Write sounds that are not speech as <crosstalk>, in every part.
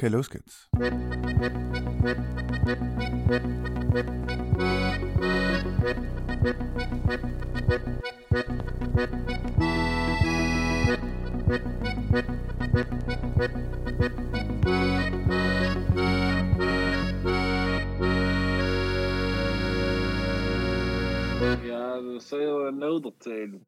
Okay, los geht's. Ja, dat zou je nodig zijn.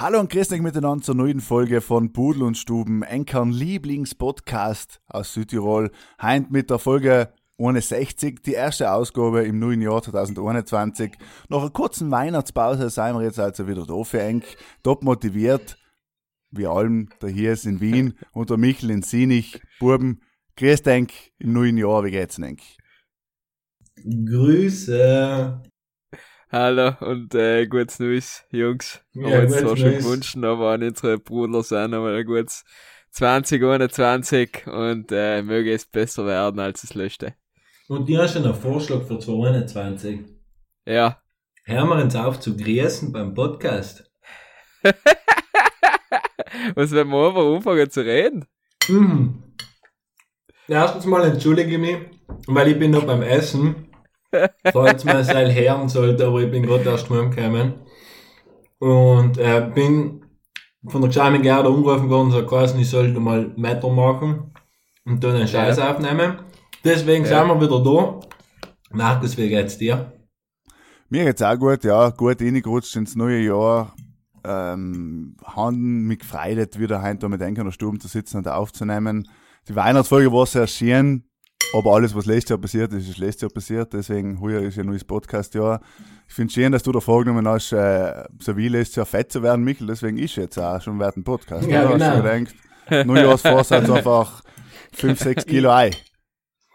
Hallo und grüß euch miteinander zur neuen Folge von Pudel und Stuben, Enkern Lieblingspodcast aus Südtirol. Heint mit der Folge 61, die erste Ausgabe im neuen Jahr 2021. Nach einer kurzen Weihnachtspause sind wir jetzt also wieder da für Enk, top motiviert. Wir allem, der hier ist in Wien <laughs> und der Michel in Sinich. Buben, grüß Enk im neuen Jahr, wie geht's Enk? Grüße. Hallo und äh, gutes Neues, Jungs. Ja, Ja, jetzt gutes zwar schon gewünscht, aber an unsere Brüder sind aber ein gutes 2021 und äh, möge es besser werden als das letzte. Und die hast schon einen Vorschlag für 2021. Ja. Hören wir uns auf zu grüßen beim Podcast. <laughs> Was, wenn wir einfach anfangen zu reden? Mhm. Erstens mal entschuldige ich mich, weil ich bin noch beim Essen. Falls man es halt hören sollte, aber ich bin gerade erst heimgekommen. Und äh, bin von der Gescheime Gerda umgerufen worden, so quasi, ich sollte mal Metal machen und dann einen Scheiß aufnehmen. Deswegen Ja. sind wir wieder da. Markus, wie geht's dir? Mir geht's auch gut, ja, gut reingerutscht ins neue Jahr. Ähm, haben mich gefreut, wieder heute mit Enker in der Stube zu sitzen und aufzunehmen. Die Weihnachtsfolge war sehr schön, aber alles, was letztes Jahr passiert ist, ist letztes Jahr passiert. Deswegen, heuer ist ja ein neues Podcast-Jahr. Ich finde schön, dass du da vorgenommen hast, äh, so wie letztes Jahr fett zu werden, Michael. Deswegen ist jetzt auch schon wert ein Podcast. Ja, oder? Hast genau. du gedacht, Neujahrsvorsatz <laughs> einfach 5, 6 Kilo Ei.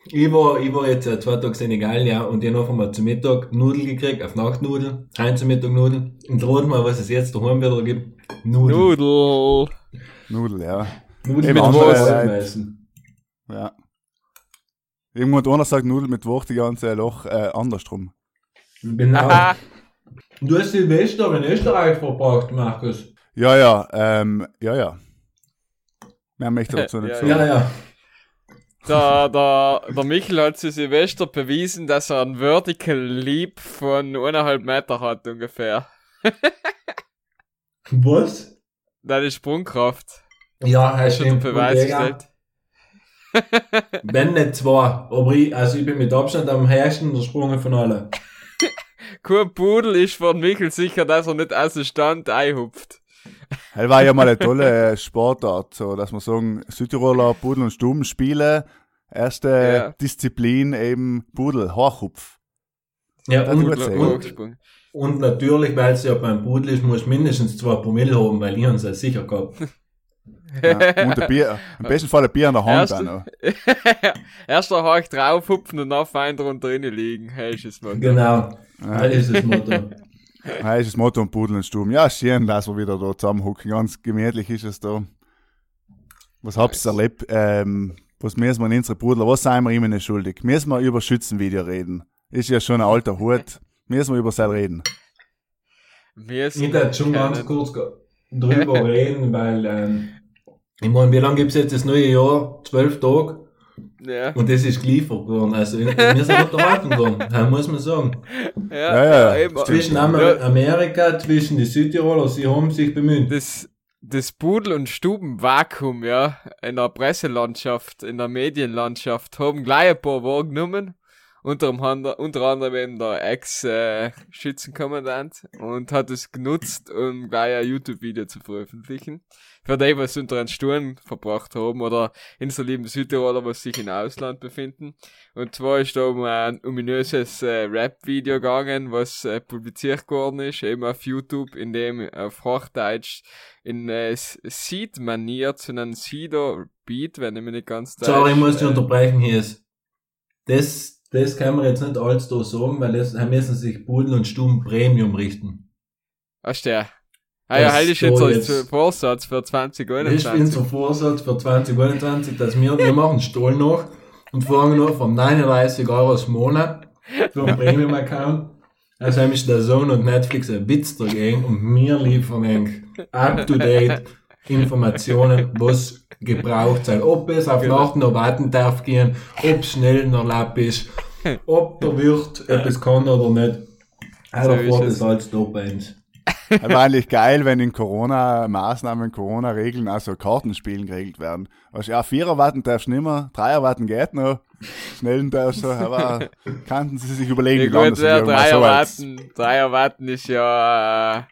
Ich war, ich war jetzt äh, zwei Tage Senegal, ja, und ich hab einfach mal zum Mittag Nudeln gekriegt, auf Nachtnudeln, heim zum Mittag Nudeln. Und rat mal, was es jetzt daheim wieder gibt. Nudeln. Nudel. Nudel, ja. Nudeln Eben mit essen. Ja. Irgendwo hat einer sagt Nudel mit Wurst, die ganze Loch äh, andersrum. Genau. Aha. Du hast Silvester in Österreich verbracht, Markus. Ja, ja, ähm, ja, ja. Mehr möchte ich dazu nicht Ja, sagen. Ja, ja. Der, der, der Michel hat zu Silvester bewiesen, dass er einen Vertical Leap von eineinhalb Meter hat ungefähr. Was? Deine Sprungkraft. Ja, Hast hast du unter Beweis gestellt. Wenn nicht zwei. Aber ich, also ich bin mit Abstand am höchsten gesprungen von allen. <laughs> Kein Pudel ist von Michel sicher, dass er nicht aus dem Stand einhupft. Das war ja mal eine tolle äh, Sportart, so dass man sagen, Südtiroler <laughs> Pudel und Stuben spielen. Erste Ja. Disziplin eben Pudel, Hochhupf. Ja, Das und, und, und natürlich, weil es ja beim Pudel ist, muss mindestens zwei Promille haben, weil ich uns ja sicher gehabt. <laughs> Ja. <laughs> Und ein Bier, im besten Fall ein Bier in der Hand Erste- auch noch. <laughs> Erst noch hart draufhupfen und dann fein drunter drinnen liegen. Hey, ist es mal. Genau. Das ist das Motto. <laughs> Das ist das Motto und Pudel und Stuben. Ja, schön, dass wir wieder da zusammenhucken. Ganz gemütlich ist es da. Was habt ihr erlebt? Ähm, was müssen wir in unsere Brudler, was sind wir ihnen schuldig? Müssen wir über Schützenvideo reden? Ist ja schon ein alter Hut. Müssen wir über sein reden? Wir Ich darf schon ganz kurz drüber reden, weil, ähm, ich meine, wie lange gibt's jetzt das neue Jahr? Zwölf Tage. Ja, Und das ist geliefert worden. Also, wir sind unterhalten worden. Das muss man sagen. ja, Ja, ja, eben. Zwischen Ja, Amerika, zwischen die Südtiroler, sie haben sich bemüht. das, das Pudel- und Stubenvakuum, ja, in der Presselandschaft, in der Medienlandschaft, haben gleich ein paar wahrgenommen. Unter, anderem- unter anderem eben der Ex-Schützenkommandant und hat es genutzt, um gleich ein YouTube-Video zu veröffentlichen. Für die, was unter einen Sturm verbracht haben oder in so lieben Südtiroler, was sich im Ausland befinden. Und zwar ist da um ein ominöses äh, Rap-Video gegangen, was äh, publiziert worden ist, eben auf YouTube, in dem auf Hochdeutsch in äh, Seed-Manier zu einem Seeder-Beat, wenn ich mich nicht ganz Sorry, ich muss dich äh, unterbrechen hier. ist- Das, das kann man jetzt nicht alles da sagen, weil das da müssen sich Pudel und Stuben Premium richten. Ach, der. Ah ja, halt ist jetzt als Vorsatz für Das ist 2021. unser Vorsatz für 2021, dass wir, wir machen Stoll noch und fangen noch von 39 Euro im Monat für einen Premium-Account. Also haben ist der Zone und Netflix ein Witz dagegen und wir liefern eng up to date Informationen, <laughs> was gebraucht sein. Ob es auf Genau. Nacht noch warten darf gehen, ob schnell noch Lapp ist, <laughs> ob der Wirt etwas kann oder nicht. So Einfach ist war es. das bei uns. Aber eigentlich geil, wenn in Corona-Maßnahmen, Corona-Regeln, also Kartenspielen geregelt werden. Du, ja, Vierer warten darfst du nicht mehr, Dreier warten geht noch, Schnellen darfst du, aber <laughs> kannten sie sich überlegen, Ja wie lange gut, das ja, Dreier so als- warten, Dreier warten ist ja, äh,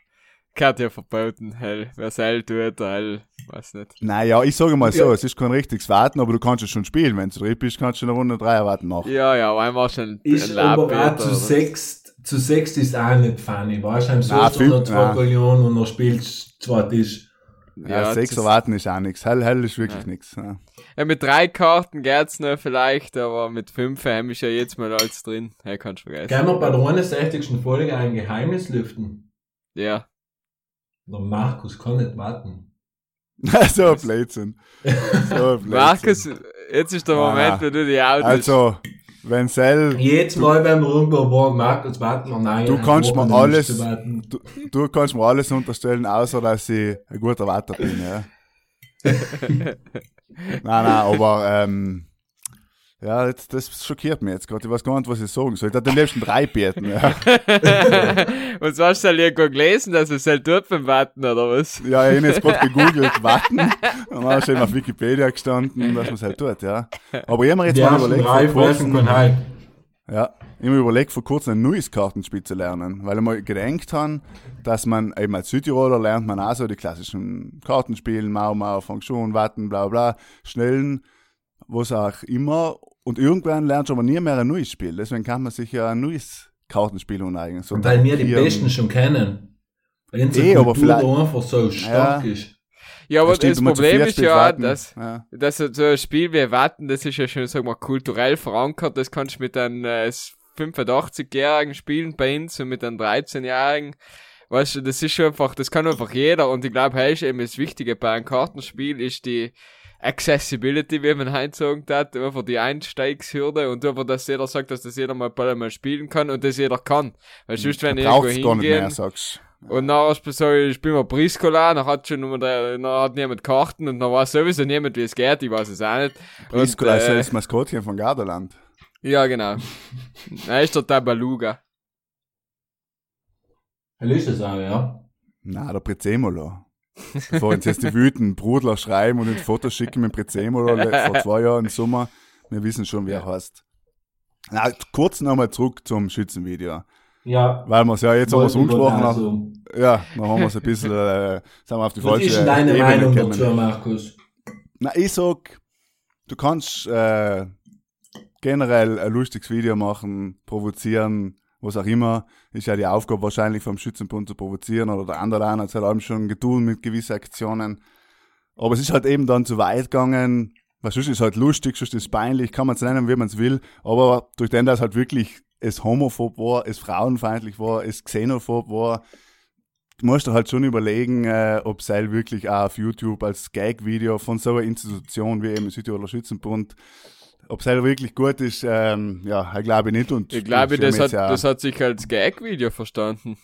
gehört ja verboten, hell. Wer soll tut, hell, weiß nicht. Naja, ich sage mal so, Ja. es ist kein richtiges Warten, aber du kannst es schon spielen. Wenn du drin bist, kannst du eine Runde Dreier warten machen. Ja, ja, einmal schon Ist ein aber auch zu sechst, zu sechst ist auch nicht funny. Weißt du, Sonntag fünf- noch zwei na. Millionen und noch spielst zwei Tisch. Ja, Ja, Sechser das- warten ist auch nichts. Hell, hell ist wirklich Ja. nichts. Ja. Ja, mit drei Karten geht's noch vielleicht, aber mit fünf haben ist ja jetzt mal alles drin. Hey, kannst du vergessen. Können wir bei der 61. Folge ein Geheimnis lüften? Ja. Der Markus kann nicht warten. <laughs> so ein Blödsinn. <laughs> So ein Blödsinn. Markus, jetzt ist der Moment, nein. wo du die Autos... Also, wenn Sel, Jedes Mal, wenn irgendwo waren, Markus, warten wir, nein. Du kannst mir alles- du, du kannst mir alles unterstellen, außer dass ich ein guter Warter bin, ja. <laughs> nein, nein, aber, ähm, ja, jetzt, das schockiert mich jetzt gerade. Ich weiß gar nicht, was ich sagen soll. Ich hätte am liebsten drei beten, ja. <laughs> Und so hast du halt irgendwo gelesen, dass es halt dort beim Warten, oder was? Ja, ich habe jetzt gerade gegoogelt, warten. Und dann steht auf Wikipedia gestanden, dass man es halt tut, ja. Aber ich habe mir jetzt Die mal überlegt, drei vor kurzem, halt. ja, ich habe mir überlegt, vor kurzem ein neues Kartenspiel zu lernen, weil ich mal gedenkt habe, dass man eben als Südtiroler lernt man auch so die klassischen Kartenspielen, Mau Mau, Fang schon, Watten, bla bla, Schnellen, was auch immer. Und irgendwann lernst du aber nie mehr ein neues Spiel. Deswegen kann man sich ja ein neues Kartenspiel uneignen. So Weil wir die. Besten schon kennen. Weil unsere Eh, aber vielleicht- einfach so stark ist. Ja, aber das zu Problem ist ja, warten. dass, Ja. dass so ein Spiel wie Warten, das ist ja schon, sag mal, kulturell verankert. Das kannst du mit einem äh, 85-Jährigen spielen bei uns und mit einem 13-Jährigen. Weißt du, das ist schon einfach, das kann einfach jeder. Und ich glaube, hey, ist eben das Wichtige bei einem Kartenspiel ist die Accessibility, wie man heute sagen hat, einfach die Einsteigshürde und einfach, dass jeder sagt, dass das jeder mal bald mal spielen kann und das jeder kann. Weil sonst, wenn ich irgendwo Braucht's gar nicht hingehen, mehr, sagst und nachher so, ich spiel mal Briscola, dann hat schon dann hat niemand Karten und dann weiß sowieso niemand, wie es geht, ich weiß es auch nicht. Und, Briscola ist ja äh, das Maskottchen von Gardaland. ja, genau. <laughs> Er ist der Tabaluga. Hell ist es auch, ja. Na, der Prezemolo. Bevor uns jetzt die wütenden Brudler schreiben und uns Fotos schicken mit Prezemolo le- <laughs> vor zwei Jahren im Sommer. Wir wissen schon, wie er heißt. Na, kurz nochmal zurück zum Schützenvideo. Ja. Weil wir es ja jetzt haben wir es umgesprochen haben. Also, Ja, dann haben wir es ein bisschen, äh, sind wir auf die was falsche ist denn deine Ebene Meinung gekommen. dazu, Markus? Na, ich sag, du kannst äh, generell ein lustiges Video machen, provozieren, was auch immer. Ist ja die Aufgabe wahrscheinlich vom Schützenbund zu provozieren oder der andere hat es halt auch schon getan mit gewissen Aktionen. Aber es ist halt eben dann zu weit gegangen. Was sonst ist halt lustig, sonst ist es peinlich, kann man es nennen, wie man es will. Aber durch den, dass halt wirklich es homophob war, es frauenfeindlich war, es xenophob war, du musst dir halt schon überlegen, äh, ob Seil wirklich auch auf YouTube als Gag-Video von so einer Institution wie eben Südtiroler Schützenbund, ob Seil wirklich gut ist, ähm, ja, ich glaube nicht. Und Ich glaube, das hat, ja, das hat sich als Gag-Video verstanden.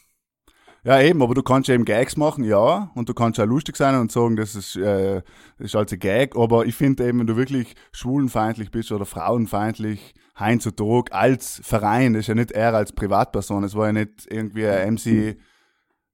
ja, eben, aber du kannst ja eben Gags machen, ja, und du kannst auch lustig sein und sagen, das ist, äh, das ist halt ein Gag, aber ich finde eben, wenn du wirklich schwulenfeindlich bist oder frauenfeindlich, Heinz und Tag als Verein, das ist ja nicht er als Privatperson, es war ja nicht irgendwie ein MC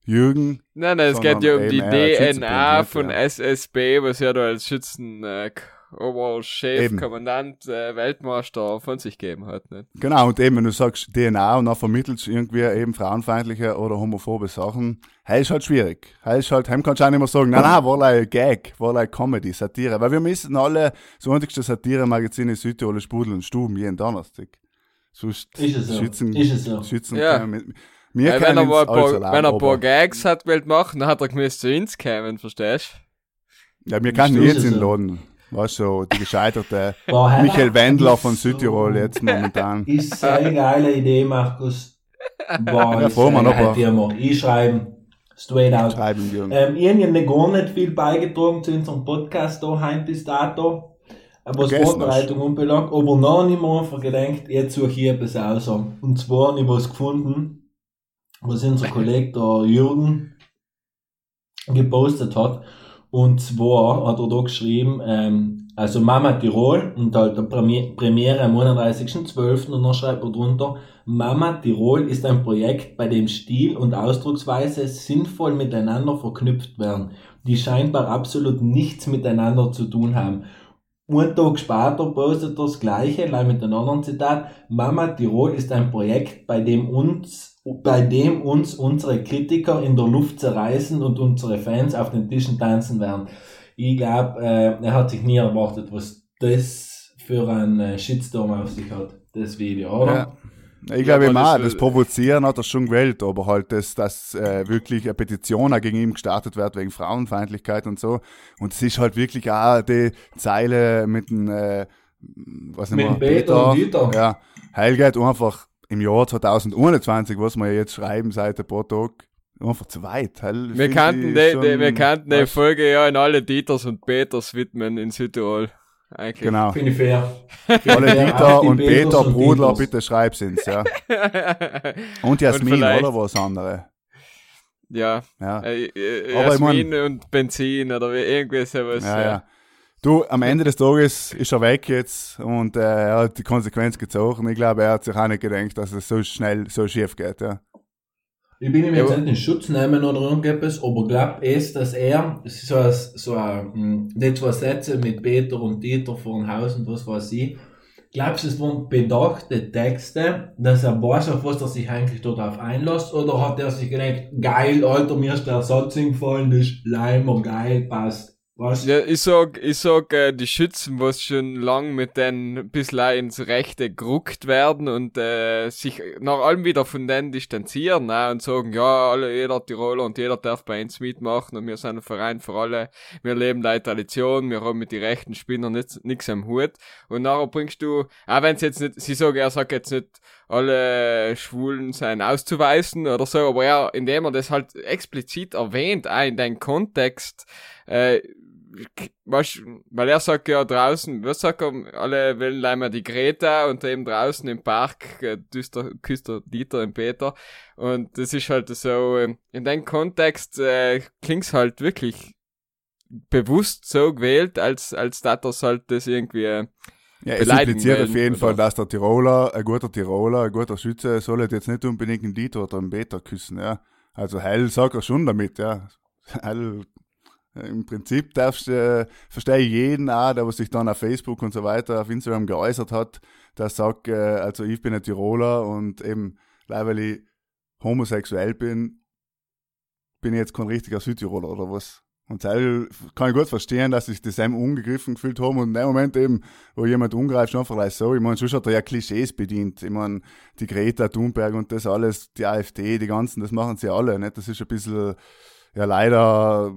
Jürgen, Nein, nein, es geht ja um die DNA von ja. SSB, was ja da als Schützen, äh, Oberchef, Eben. Kommandant, äh, Weltmeister von sich gegeben hat. Nicht? Genau, und eben, wenn du sagst DNA und dann vermittelst du irgendwie eben frauenfeindliche oder homophobe Sachen, hey, ist halt schwierig. Hey, ist halt, heim kannst du auch nicht mehr sagen, nein, nein, war like Gag, war like Comedy, Satire. Weil wir müssen alle, das einzigste Satire-Magazin in Südtirol ist Sprudel und Stuben, jeden Donnerstag. Sonst Ist es so. Schützen, Ist es so. Schützen Ja. mit, wir Weil wenn können er mal ein paar, erlauben, wenn er ein paar Gags hat wollt machen, dann hat er gemäß zu uns kommen, verstehst Ja, wir können Ist jetzt in so. Laden. Weißt du, so, die gescheiterte <laughs> Boah, Michael Wendler von Südtirol jetzt <laughs> momentan. Ist so eine geile Idee, Markus. Boah, Ja, ist so eine geile. Ich schreibe straight out. Schreiben, Jürgen. Ähm, ich habe nicht gar nicht viel beigetragen zu unserem Podcast da heim bis dato, was Vorbereitung anbelangt, aber noch nicht mal einfach gedacht, jetzt suche ich etwas aus. Und zwar habe ich was gefunden, was unser Kollege der Jürgen gepostet hat. Und zwar hat er da geschrieben, ähm, also Mama Tirol und halt der Premi- Premiere am 31.12. und dann schreibt er drunter, Mama Tirol ist ein Projekt, bei dem Stil und Ausdrucksweise sinnvoll miteinander verknüpft werden, die scheinbar absolut nichts miteinander zu tun haben. Einen Tag später postet das Gleiche, leider mit einem anderen Zitat. Mama Tirol ist ein Projekt, bei dem uns, bei dem uns unsere Kritiker in der Luft zerreißen und unsere Fans auf den Tischen tanzen werden. Ich glaube, äh, er hat sich nie erwartet, was das für ein äh, Shitstorm auf sich hat, das Video, oder? Ja. Ich glaube eben auch, das- das Provozieren hat er schon gewählt, aber halt, dass, dass äh, wirklich eine Petition auch gegen ihn gestartet wird wegen Frauenfeindlichkeit und so. Und es ist halt wirklich auch die Zeile mit dem, äh, was nicht Mit mehr, dem Peter und Dieter. Ja, heil geht einfach im Jahr 2021, was wir jetzt schreiben seit ein paar Tagen, einfach zu weit. Heil, Wir kannten, die, schon- die, wir kannten die weißt, Folge ja in alle Dieters und Peters widmen in Südtirol. Eigentlich. Genau. Finde ich fair. Alle Ja, Dieter und Peters Peter, und Brudler, Dieters. bitte schreib's ins, ja. <laughs> Und Jasmin, vielleicht- oder was andere? ja. Ja. Äh, äh, Aber ich mein- Jasmin und Benzin oder wie irgendwie sowas. Ja, ja. Du, am Ende des Tages ist er weg jetzt und äh, er hat die Konsequenz gezogen. Ich glaube, er hat sich auch nicht gedacht, dass es so schnell so schief geht. Ja. Ich bin ihm jetzt Ja. nicht in Schutz nehmen oder irgendetwas, aber glaub es, dass er, ist so ein, so ein, hm, die zwei Sätze mit Peter und Dieter vor dem Haus und was weiß ich, glaubst du, es waren bedachte Texte, dass er weiß, auf was er sich eigentlich darauf einlässt, oder hat er sich gedacht, geil, Alter, mir ist der Satz gefallen, das ist Leimer, geil, passt. Was? Ja, ich sag, ich sag, äh, die Schützen, was schon lang mit den bisschen ins Rechte geruckt werden und äh, sich nach allem wieder von denen distanzieren ne, und sagen, ja, alle, jeder Tiroler und jeder darf bei uns mitmachen und wir sind ein Verein für alle, wir leben die Tradition, wir haben mit den rechten Spinnern nichts am Hut und nachher bringst du, auch wenn jetzt nicht, sie sagen, er sagt jetzt nicht, alle Schwulen seien auszuweisen oder so, aber er, indem er das halt explizit erwähnt, auch in deinem Kontext, äh, weißt, weil er sagt ja draußen, was sagt er, alle wollen leider die Greta und eben draußen im Park äh, küsst der, küsst der Dieter und Peter. Und das ist halt so, ähm, in dem Kontext äh, klingt's halt wirklich bewusst so gewählt, als, als dass das halt das irgendwie, äh, Ja, es impliziert auf jeden Fall, oder? dass der Tiroler, ein guter Tiroler, ein guter Schütze, soll jetzt nicht unbedingt einen Dieter oder einen Peter küssen, ja. Also Heil sagt er schon damit, ja. Heil, im Prinzip darfst du, äh, verstehe ich jeden auch, der was sich dann auf Facebook und so weiter, auf Instagram geäußert hat, der sagt, äh, also ich bin ein Tiroler und eben, weil ich homosexuell bin, bin ich jetzt kein richtiger Südtiroler oder was. Und Teil kann ich gut verstehen, dass sich das einem ungegriffen gefühlt haben und in dem Moment eben, wo jemand umgreift, schon einfach gleich so. Ich meine, schon hat er ja Klischees bedient. Ich meine, die Greta Thunberg und das alles, die AfD, die ganzen, das machen sie alle, nicht? Das ist ein bisschen, ja leider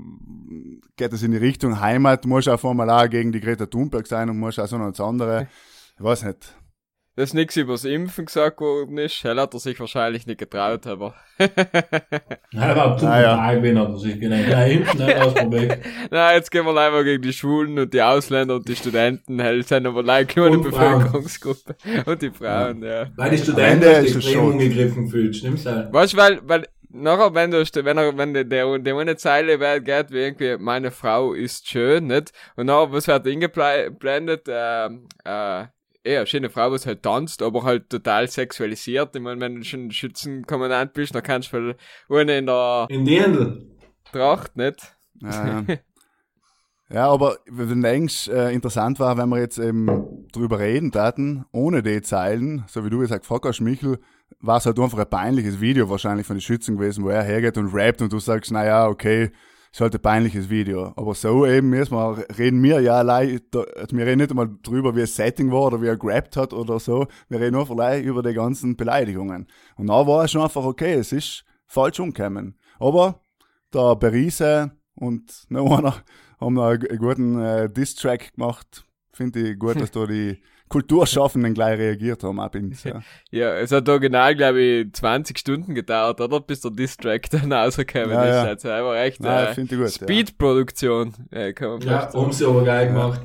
geht das in die Richtung Heimat, muss auf einmal auch gegen die Greta Thunberg sein und muss auch so noch das andere. Ich weiß nicht. Dass nichts übers Impfen gesagt worden ist, hell hat er sich wahrscheinlich nicht getraut, aber <laughs> Ja, er war zu Ah, ja. total, wenn er sich gedacht, ja, hinten nicht <laughs> ausprobiert. na, jetzt gehen wir leider gegen die Schwulen und die Ausländer und die Studenten, hell sind aber leider nur eine. Bevölkerungsgruppe und die Frauen, ja. Weil die Studenten ist sich es extrem schon. angegriffen fühlt, stimmt's halt? Weißt du, weil, weil, nachher, wenn du, wenn er, wenn der, der, der eine Zeile wer- geht, wie irgendwie, meine Frau ist schön, nicht? Und nachher, was wird eingeblendet, ähm, äh, ja, schöne Frau, was halt tanzt, aber halt total sexualisiert. Ich meine, wenn du schon Schützenkommandant bist, dann kannst du wohl eine in der In die Händel. Tracht, nicht? Ja, ja. ja, aber wenn du denkst, äh, interessant war, wenn wir jetzt eben drüber reden taten, ohne die Zeilen, so wie du gesagt gefragt hast, Michel, war es halt einfach ein peinliches Video wahrscheinlich von den Schützen gewesen, wo er hergeht und rappt und du sagst, naja, okay, ist halt ein peinliches Video. Aber so eben erstmal reden wir ja allein, da- also wir reden nicht einmal drüber, wie das Setting war oder wie er gerappt hat oder so. Wir reden nur allein über die ganzen Beleidigungen. Und da war es schon einfach okay, es ist falsch umgekommen. Aber der Berise und noch einer haben einen einen guten äh, Diss-Track gemacht. Finde ich gut, dass da die Kulturschaffenden gleich reagiert haben. Auch bin's, ja. <laughs> Ja, es hat original, glaube ich, 20 Stunden gedauert, oder? Bis der Distrack dann rausgekommen Ja, ist. ja. Also einfach echt äh, finde ich gut. Speed-Produktion, äh, kann man Ja, haben sie aber geil gemacht.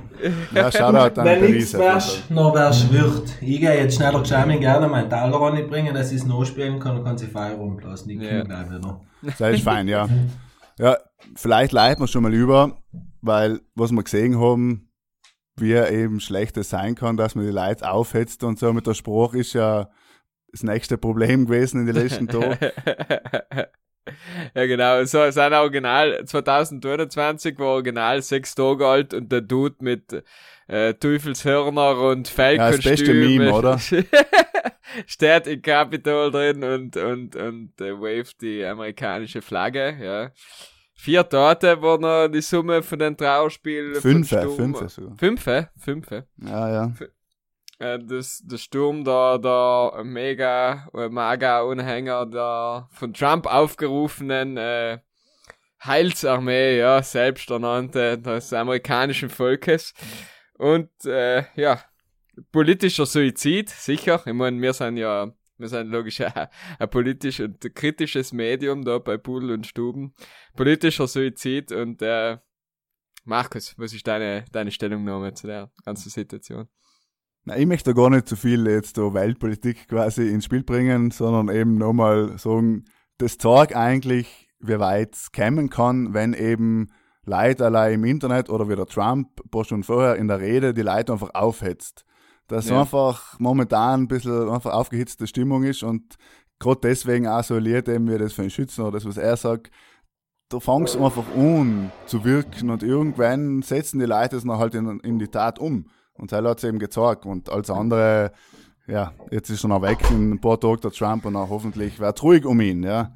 Ja, ja <laughs> Shoutout an Wenn nichts wärst, noch wärst Wirt. Ich gehe jetzt schneller gescheit gerne meinen Taler ranbringen, dass ich es noch spielen kann und kann sie Feier rumlassen. Ich Ja. gleich wieder. Das ist fein, ja. Ja, vielleicht leiten wir schon mal über, weil was wir gesehen haben, wie eben schlecht es sein kann, dass man die Leute aufhetzt und so mit der Spruch ist ja das nächste Problem gewesen in den letzten <laughs> Tagen. <laughs> ja, genau. So, sein Original 2021 war original sechs Tage alt und der Dude mit äh, Teufelshörner und Fellkostüm. Ja, das beste Meme, oder? <laughs> steht in Capitol drin und, und, und äh, waved die amerikanische Flagge, ja. Vier Tote war noch die Summe von den Trauerspielen. Fünfe, fünfe sogar. Fünfe, fünfe. Ja, ja. Äh, das, der Sturm der, der mega, äh, Maga-Unhänger der von Trump aufgerufenen äh, Heilsarmee, ja, selbsternannte des amerikanischen Volkes. Und äh, ja, politischer Suizid, sicher. Ich meine, wir sind ja, wir sind logisch <laughs> ein, ein politisch und kritisches Medium da bei Pudel und Stuben. Politischer Suizid und äh, Markus, was ist deine, deine Stellungnahme zu der ganzen Situation? Na, ich möchte gar nicht zu so viel jetzt da Weltpolitik quasi ins Spiel bringen, sondern eben nochmal sagen, das zeigt eigentlich, wie weit es kommen kann, wenn eben Leute allein im Internet oder wie der Trump ein paar Stunden vorher in der Rede die Leute einfach aufhetzt. Dass ja. einfach momentan ein bisschen einfach aufgehitzte Stimmung ist und gerade deswegen auch so liert eben wie das für einen Schützen oder das, was er sagt, da fangst du einfach an zu wirken und irgendwann setzen die Leute es noch halt in, in die Tat um. Und er hat es eben gezeigt. Und als andere, ja, jetzt ist er noch weg in ein paar Tagen der Trump und auch hoffentlich wird ruhig um ihn, ja.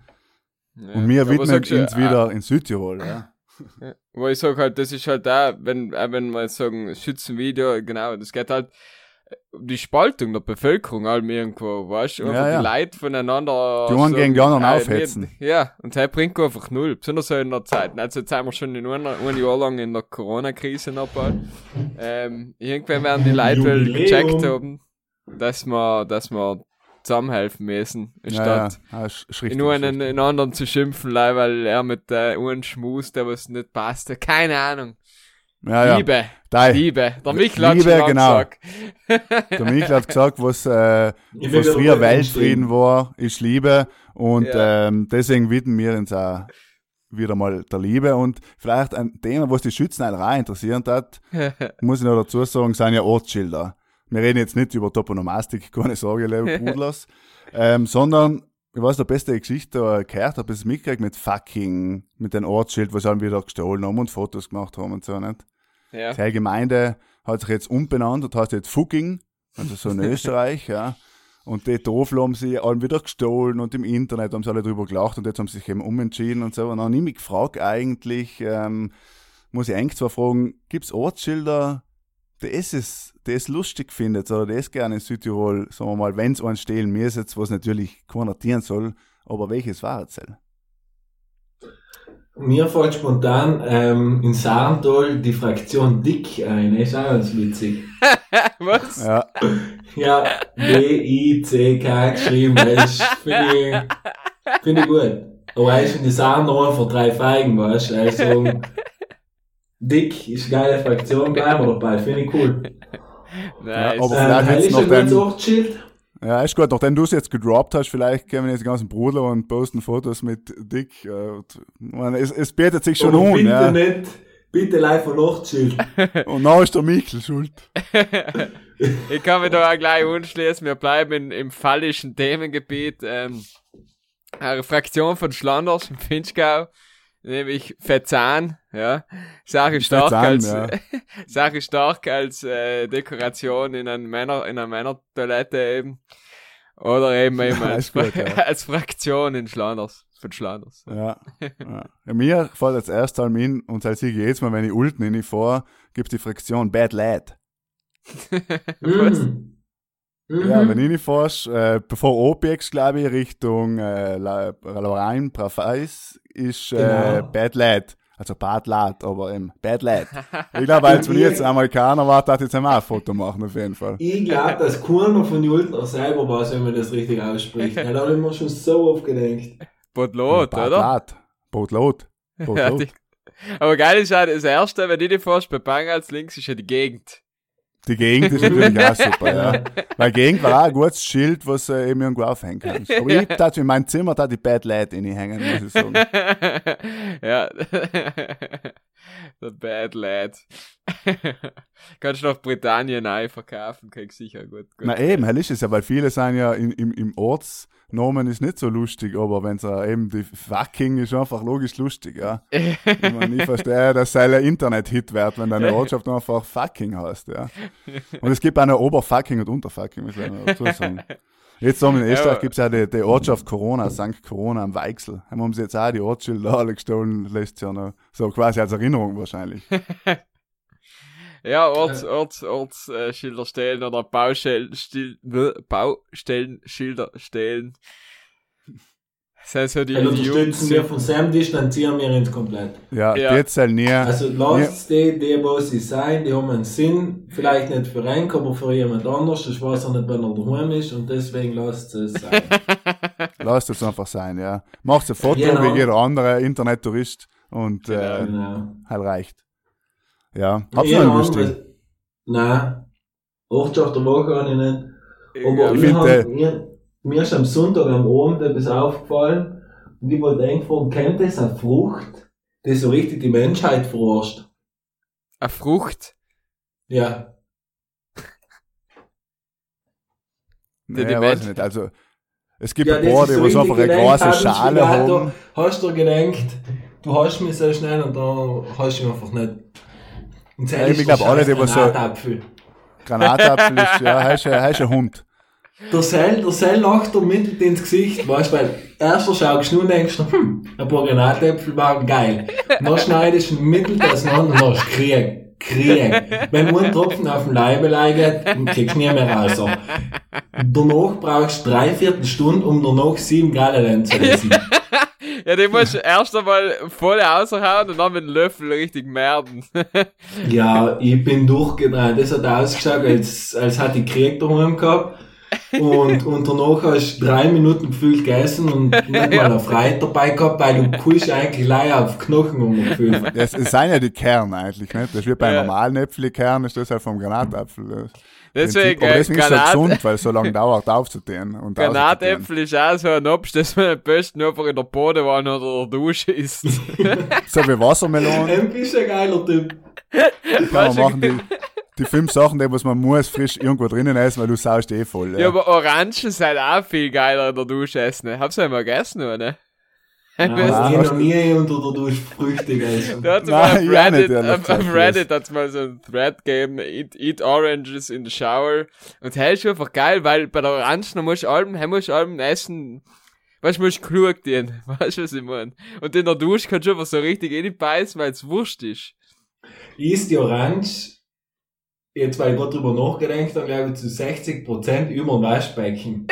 ja und wir widmen uns ja, wieder in Südtirol, ja. ja. Wo ich sage halt, das ist halt da, wenn, wenn wir sagen, Schützenvideo, genau, das geht halt, die Spaltung der Bevölkerung halt irgendwo, weißt du? Ja, ja. die Leute voneinander. Die einen so, gegen die anderen äh, aufhetzen. Ja, und das bringt einfach null. Besonders so in der Zeit. Also jetzt sind wir schon in einer, ein Jahr lang in der Corona-Krise noch bald. Ähm, irgendwann werden die Leute wohl gecheckt haben, dass wir, dass wir zusammenhelfen müssen, statt ja, ja. in einen in anderen zu schimpfen, weil er mit der einen Schmus, der was nicht passte. Keine Ahnung. Ja, Liebe. Ja. Dei. Liebe. Der Michel hat Liebe, genau. gesagt. Der Michel hat gesagt, was, äh, <laughs> was früher Weltfrieden war, ist Liebe. Und ja. ähm, deswegen widmen wir uns auch wieder mal der Liebe. Und vielleicht ein Thema, was die Schützen rein interessiert hat, <laughs> muss ich noch dazu sagen, sind ja Ortsschilder. Wir reden jetzt nicht über Toponomastik, <laughs> keine Sorge, liebe Brudlers, ähm, sondern ich weiß, der beste Geschichte da gehört habe, ist mitgekriegt mit fucking, mit den Ortsschild, was sie wieder gestohlen haben und Fotos gemacht haben und so, nicht? Ja. Die Gemeinde hat sich jetzt umbenannt und heißt jetzt Fucking, also so in <laughs> Österreich, ja. Und die Tafel haben sie alle wieder gestohlen und im Internet haben sie alle drüber gelacht und jetzt haben sie sich eben umentschieden und so. Und dann habe ich mich gefragt, eigentlich, ähm, muss ich eigentlich zwar fragen, gibt's Ortsschilder, die es, die es lustig findet oder die es gerne in Südtirol, sagen wir mal, wenn es einen stehlen müsste, was natürlich konnotieren soll, aber welches war es denn? Mir fällt spontan ähm, in Saarendal die Fraktion Dick ein. Ist auch ganz witzig. <laughs> Was? Ja. Ja, D-I-C-K geschrieben. Das finde ich, find ich gut. Aber weißt du, die Saarendal einfach drei Feigen, weißt du? Also, Dick ist eine geile Fraktion, bleiben wir dabei. Finde ich cool. Nice. Ja, aber vielleicht ähm, jetzt noch den... Ja, ist gut. Nachdem du es jetzt gedroppt hast, vielleicht können wir jetzt die ganzen Bruder und posten Fotos mit Dick. Äh, es, es bietet sich schon um. Bitte ja. nicht, bitte live von Nachtschild. <laughs> und dann ist der Michel schuld. <laughs> ich kann mich da auch gleich anschließen. Wir bleiben in, im fallischen Themengebiet. Ähm, eine Fraktion von Schlanders im Finchgau nämlich Verzahn, ja. Sache stark Verzahn, als, ja. <laughs> Sache stark als äh, Dekoration in einer Männer, in einer Männertoilette eben. Oder eben, <laughs> eben als, gut, ja. <laughs> als Fraktion in Schlanders, von Schlanders. Ja. ja. ja mir fällt als erstes Mal in, und als ich jedes Mal, wenn ich Ulten in vor, gibt's die Fraktion Bad Lad. Was? Mhm. Ja, wenn ich nicht forsch, äh, bevor OPX, glaube ich, Richtung äh, Lorraine Prafais ist äh, genau. Bad Lad. Also Bad Lad, aber eben Bad Lad. <laughs> Ich glaube, als wenn ich jetzt Amerikaner war, darf ich jetzt einmal ein Foto machen, auf jeden Fall. Ich glaube, dass keiner von Jultner selber weiß, wenn man das richtig ausspricht. da habe ich mir schon so oft gedacht. Bodlot, ja, oder? Lad. Bodlot. Bodlot. <laughs> Ja, aber geil ist halt, das erste, wenn ich die forsch bei Bang als links, ist ja die Gegend. Die Gegend ist natürlich auch <laughs> super, ja. Weil Gegend war auch ein gutes Schild, was du eben irgendwo aufhängen kannst. <laughs> Aber ich tat in meinem Zimmer da die Bad Lad hängen, muss ich sagen. <laughs> ja. Der Bad Lad. Kannst du nach Britannien neu verkaufen, kriegst sicher gut. gut. Na eben, hell ist es ja, weil viele sind ja in, im, im Ortsnomen ist nicht so lustig, aber wenn es eben die Fucking ist einfach logisch lustig, ja. <laughs> ich, mein, ich verstehe, dass es ein Internet-Hit wird, wenn deine Ortschaft einfach Fucking heißt, ja. Und es gibt auch noch Oberfucking und Unterfucking, muss ich dazu sagen. Jetzt haben in Österreich gibt es ja die, die Ortschaft Corona, St. Corona am Weichsel. Haben sie jetzt auch die Ortsschilder alle gestohlen, lässt ja noch so quasi als Erinnerung wahrscheinlich. <laughs> ja, Orts, Orts, Orts, äh, Schilder stellen oder Baustellen, Baustellenschilder stellen. <laughs> Das heißt, die, also unterstützen wir von Sam, distanzieren wir uns komplett. Ja, ja. jetzt halt nie. Also lasst die, die, wo sie sein, die haben einen Sinn, vielleicht nicht für einen, aber für jemand anders. Das weiß er nicht, wenn er daheim ist und deswegen lasst es sein. <laughs> lasst es einfach sein, ja. Macht ein Foto genau. wie jeder andere Internettourist und äh, genau. halt reicht. Ja, hab's noch ein lustig. Nein, Ortschaft der Woche habe ich nicht. Aber ja, ich, ich finde, mir ist am Sonntag am Abend etwas aufgefallen und ich wollte eigentlich fragen, kennt das eine Frucht, die so richtig die Menschheit verarscht? Eine Frucht? Ja. <laughs> nee, die weiß nicht. Also, es gibt ja, ein paar, die so was einfach eine große Schale haben. Hast du gedacht, du hast mich so schnell und dann hast du mich einfach nicht. Und ja, ich glaube alle, die was so. Granatapfel. Granatapfel ist, ja, heißt ein Hund. Der Seil, der Seil lacht dir mittel ins Gesicht, weißt du, weil erst schaust du und denkst du, hm, ein paar Granatäpfel waren geil. Dann schneidest du mittel das und hast Krieg. Krieg. Wenn ein Tropfen auf dem Leibe liegt, kriegst du nie mehr raus. Danach brauchst du dreiviertel Stunde, um danach sieben Grad zu essen. <laughs> Ja, den musst du erst einmal voll raushauen und dann mit dem Löffel richtig merden. ja, ich bin durchgedreht. Das hat ausgeschaut, als, als hätte ich Krieg daheim gehabt. Und, und danach hast du drei Minuten gefühlt gegessen und <laughs> nicht mal ja. eine Freude dabei gehabt, weil du kusch eigentlich leider auf Knochen umgefühlt. Das sind ja die Kerne eigentlich, nicht? Das wird bei ja. normalen Äpfelkern, ist das halt vom Granatapfel. Deswegen, Aber deswegen Granat ist es gesund, weil es so lange dauert aufzutun. Und <laughs> Granatäpfel ist auch so ein Obst, das man am besten einfach in der Bodenwanne oder der Dusche isst. <laughs> so wie Wassermelonen. Ein bisschen geiler Typ. Kann man machen, die, die fünf Sachen, die was man muss frisch irgendwo drinnen essen, weil du saust eh voll. Ja, ja aber Orangen sind halt auch viel geiler in der Dusche essen. Hab's ja mal gegessen, oder? Ja, ich habe noch nie unter der Dusche Früchte gegessen. Da hat's mal auf Reddit, ja auf, auf Reddit hat's mal so ein Thread gegeben, eat, eat oranges in the shower. Und hey, ist einfach geil, weil bei der Orangen musst du allem, hey, musst du allem essen, weißt du, musst klug gehen. <laughs> Weißt du, was ich meine? Und in der Dusche kannst du einfach so richtig eh nicht beißen, weil es Wurst ist. Ist die Orange jetzt weil ich gerade drüber nachgedacht habe, glaube ich, zu 60% über dem Waschbecken.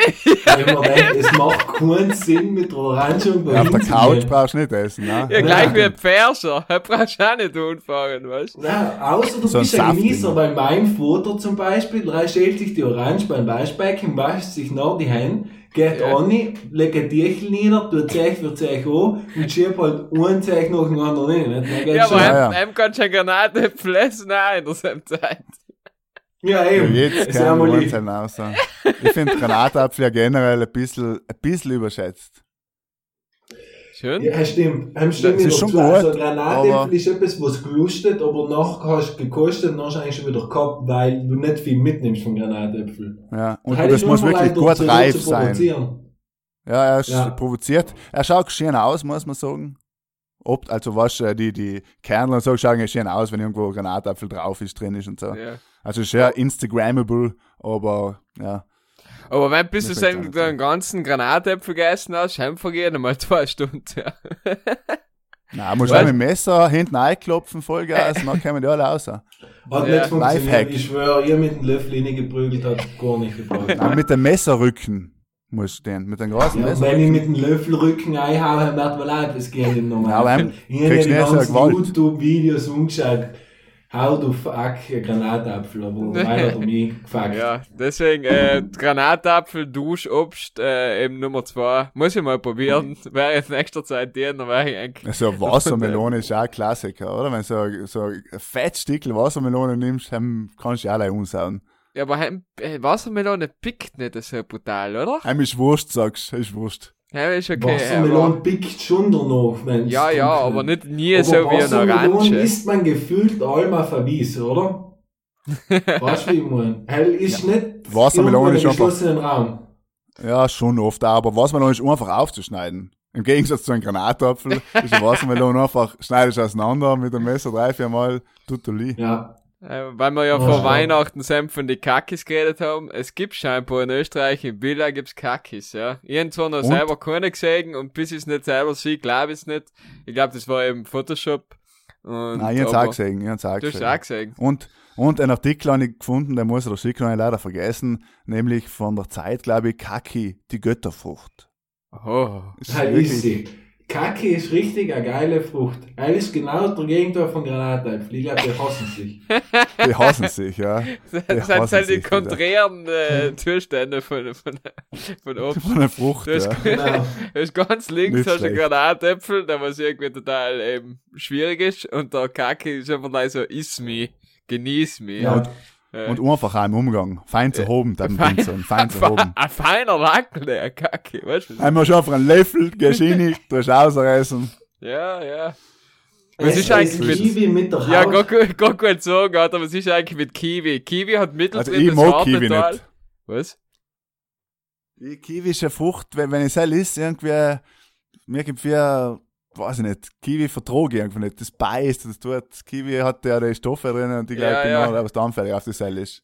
Wenn man denkt, es macht keinen Sinn mit der Orange und ja, Auf der Couch brauchst du nicht essen, ne? Ja, gleich wie ein Pferscher. Da brauchst du auch nicht umfahren, weißt du? Nein, außer du so bist ein Genießer. Bei meinem Foto zum Beispiel, da stellt sich die Orange beim Waschbecken, wascht sich nach die Hände, geht ja. an, legt ein Tierchen nieder, tut Zeich für Zeich an und schiebt halt ein Zeich nach dem anderen rein. Ja, aber einem, einem kannst du eine Granate fressen auch in derselben Zeit. Ja, eben. Jetzt kann man uns hinaus. Ich finde Granatapfel ja generell ein bisschen, ein bisschen überschätzt. Schön. Ja, stimmt. Hem stimmt das ist schon gut, also Granatäpfel ist etwas, was gelustet, aber nachher hast du gekostet und dann hast du eigentlich schon wieder gehabt, weil du nicht viel mitnimmst von Granatäpfel. Ja, und das, das muss wirklich gut reif sein. Ja, er ist ja. provoziert. Er schaut schön aus, muss man sagen. Ob, also was, die, die Kernel und so schauen schön aus, wenn irgendwo Granatapfel drauf ist, drin ist und so. Ja. Also sehr Instagrammable, aber ja. Aber wenn bis du den, den ganzen Granatäpfel gegessen hast, heim vergehen einmal zwei Stunden, ja. <laughs> Nein, muss auch mit dem Messer hinten einklopfen, Vollgas, dann kommen die alle raus. Hat ja. nicht funktioniert, ich schwöre, ihr mit dem Löffel geprügelt hat gar nicht gebraucht. Nein, mit dem Messerrücken muss stehen, mit dem großen ja, Messer. Wenn ich mit dem Löffelrücken einhaue, wird wohl auch etwas gehen im Normalen. Ja, aber ich habe die ganzen YouTube-Videos umgeschaut Hau du fuck Granatapfel, aber <laughs> meiner hat mich gefuckt. Ja, deswegen, äh, Granatapfel, Duschobst, äh, eben Nummer zwei. Muss ich mal probieren. Wäre jetzt nächster Zeit der, dann wäre ich eigentlich. Also <laughs> Wassermelone ist auch ein Klassiker, oder? Wenn du so, so ein Fettstückel Wassermelone nimmst, dann kannst du ja alle umsauen. Ja, aber äh, Wassermelone pickt nicht so brutal, oder? Heim ist Wurst, sagst du, ist Wurst. Ja, ist okay. Wassermelone aber, pickt schon danach, wenn ja, ja, aber nicht nie aber so wie eine Wassermelone Orange. isst man gefühlt einmal verwies, oder? <laughs> weißt du, wie ich meine? Hell ist nicht Wassermelone ist geschlossenen Raum. ja, schon oft auch, aber Wassermelone ist einfach aufzuschneiden. Im Gegensatz zu einem Granatapfel ist ein <laughs> Wassermelone einfach, schneidest auseinander mit dem Messer drei, vier Mal, tutuli. Ja. Äh, weil wir ja Oh, vor ja. Weihnachten selbst von die Kakis geredet haben. Es gibt scheinbar in Österreich, in Villa gibt's Kakis, ja. Zwar noch Und? selber keine gesehen und bis ich es nicht selber sehe, glaube ich es nicht. Ich glaube, das war eben Photoshop. Und, Nein, ich hab's auch gesehen, ich hab's auch Du hast es gesehen. auch gesehen. Und, und einen Artikel habe ich gefunden, den muss ich schicken, habe ich leider vergessen, nämlich von der Zeit, glaube ich, Kaki, die Götterfrucht. Oh. Ist Halt wirklich- ist sie. Kacke ist richtig eine geile Frucht. Er ist genau der Gegenteil von Granatapfel. Ich glaube, die hassen sich. <laughs> Die hassen sich, ja. <laughs> Das Die sind halt die konträren äh, Zustände von, von, von <laughs> oben. Von einer Frucht, Du hast, ja. Genau. du hast ganz links Nicht hast du einen schlecht. Granatäpfel, der was irgendwie total eben schwierig ist und der Kacke ist einfach gleich so, iss mich, genieß mich. Ja. Äh, Und einfach auch im Umgang. Fein zu hoben, dann <laughs> fein- Pinseln, fein zu hoben. Ein <laughs> feiner Nackel, der Kacke, weißt du? Einmal schon einfach einen Löffel, gehst rein, <laughs> du hast ausreißen. Ja, ja. Was Es ist eigentlich mit, Kiwi mit der Haut. ja, gar, gut- gar gut sagen, aber was ist eigentlich mit Kiwi? Kiwi hat Mittel Also ich mag Kiwi Teil. nicht. Was? Die Kiwi ist eine Frucht, wenn, wenn ich es ist, irgendwie, mir gibt für, weiß ich nicht, Kiwi vertrage ich irgendwie nicht. Das beißt, das tut, Kiwi hat ja die Stoffe drin und ich glaube, Ja, ich bin ja. noch was da anfällig auf das Seil ist.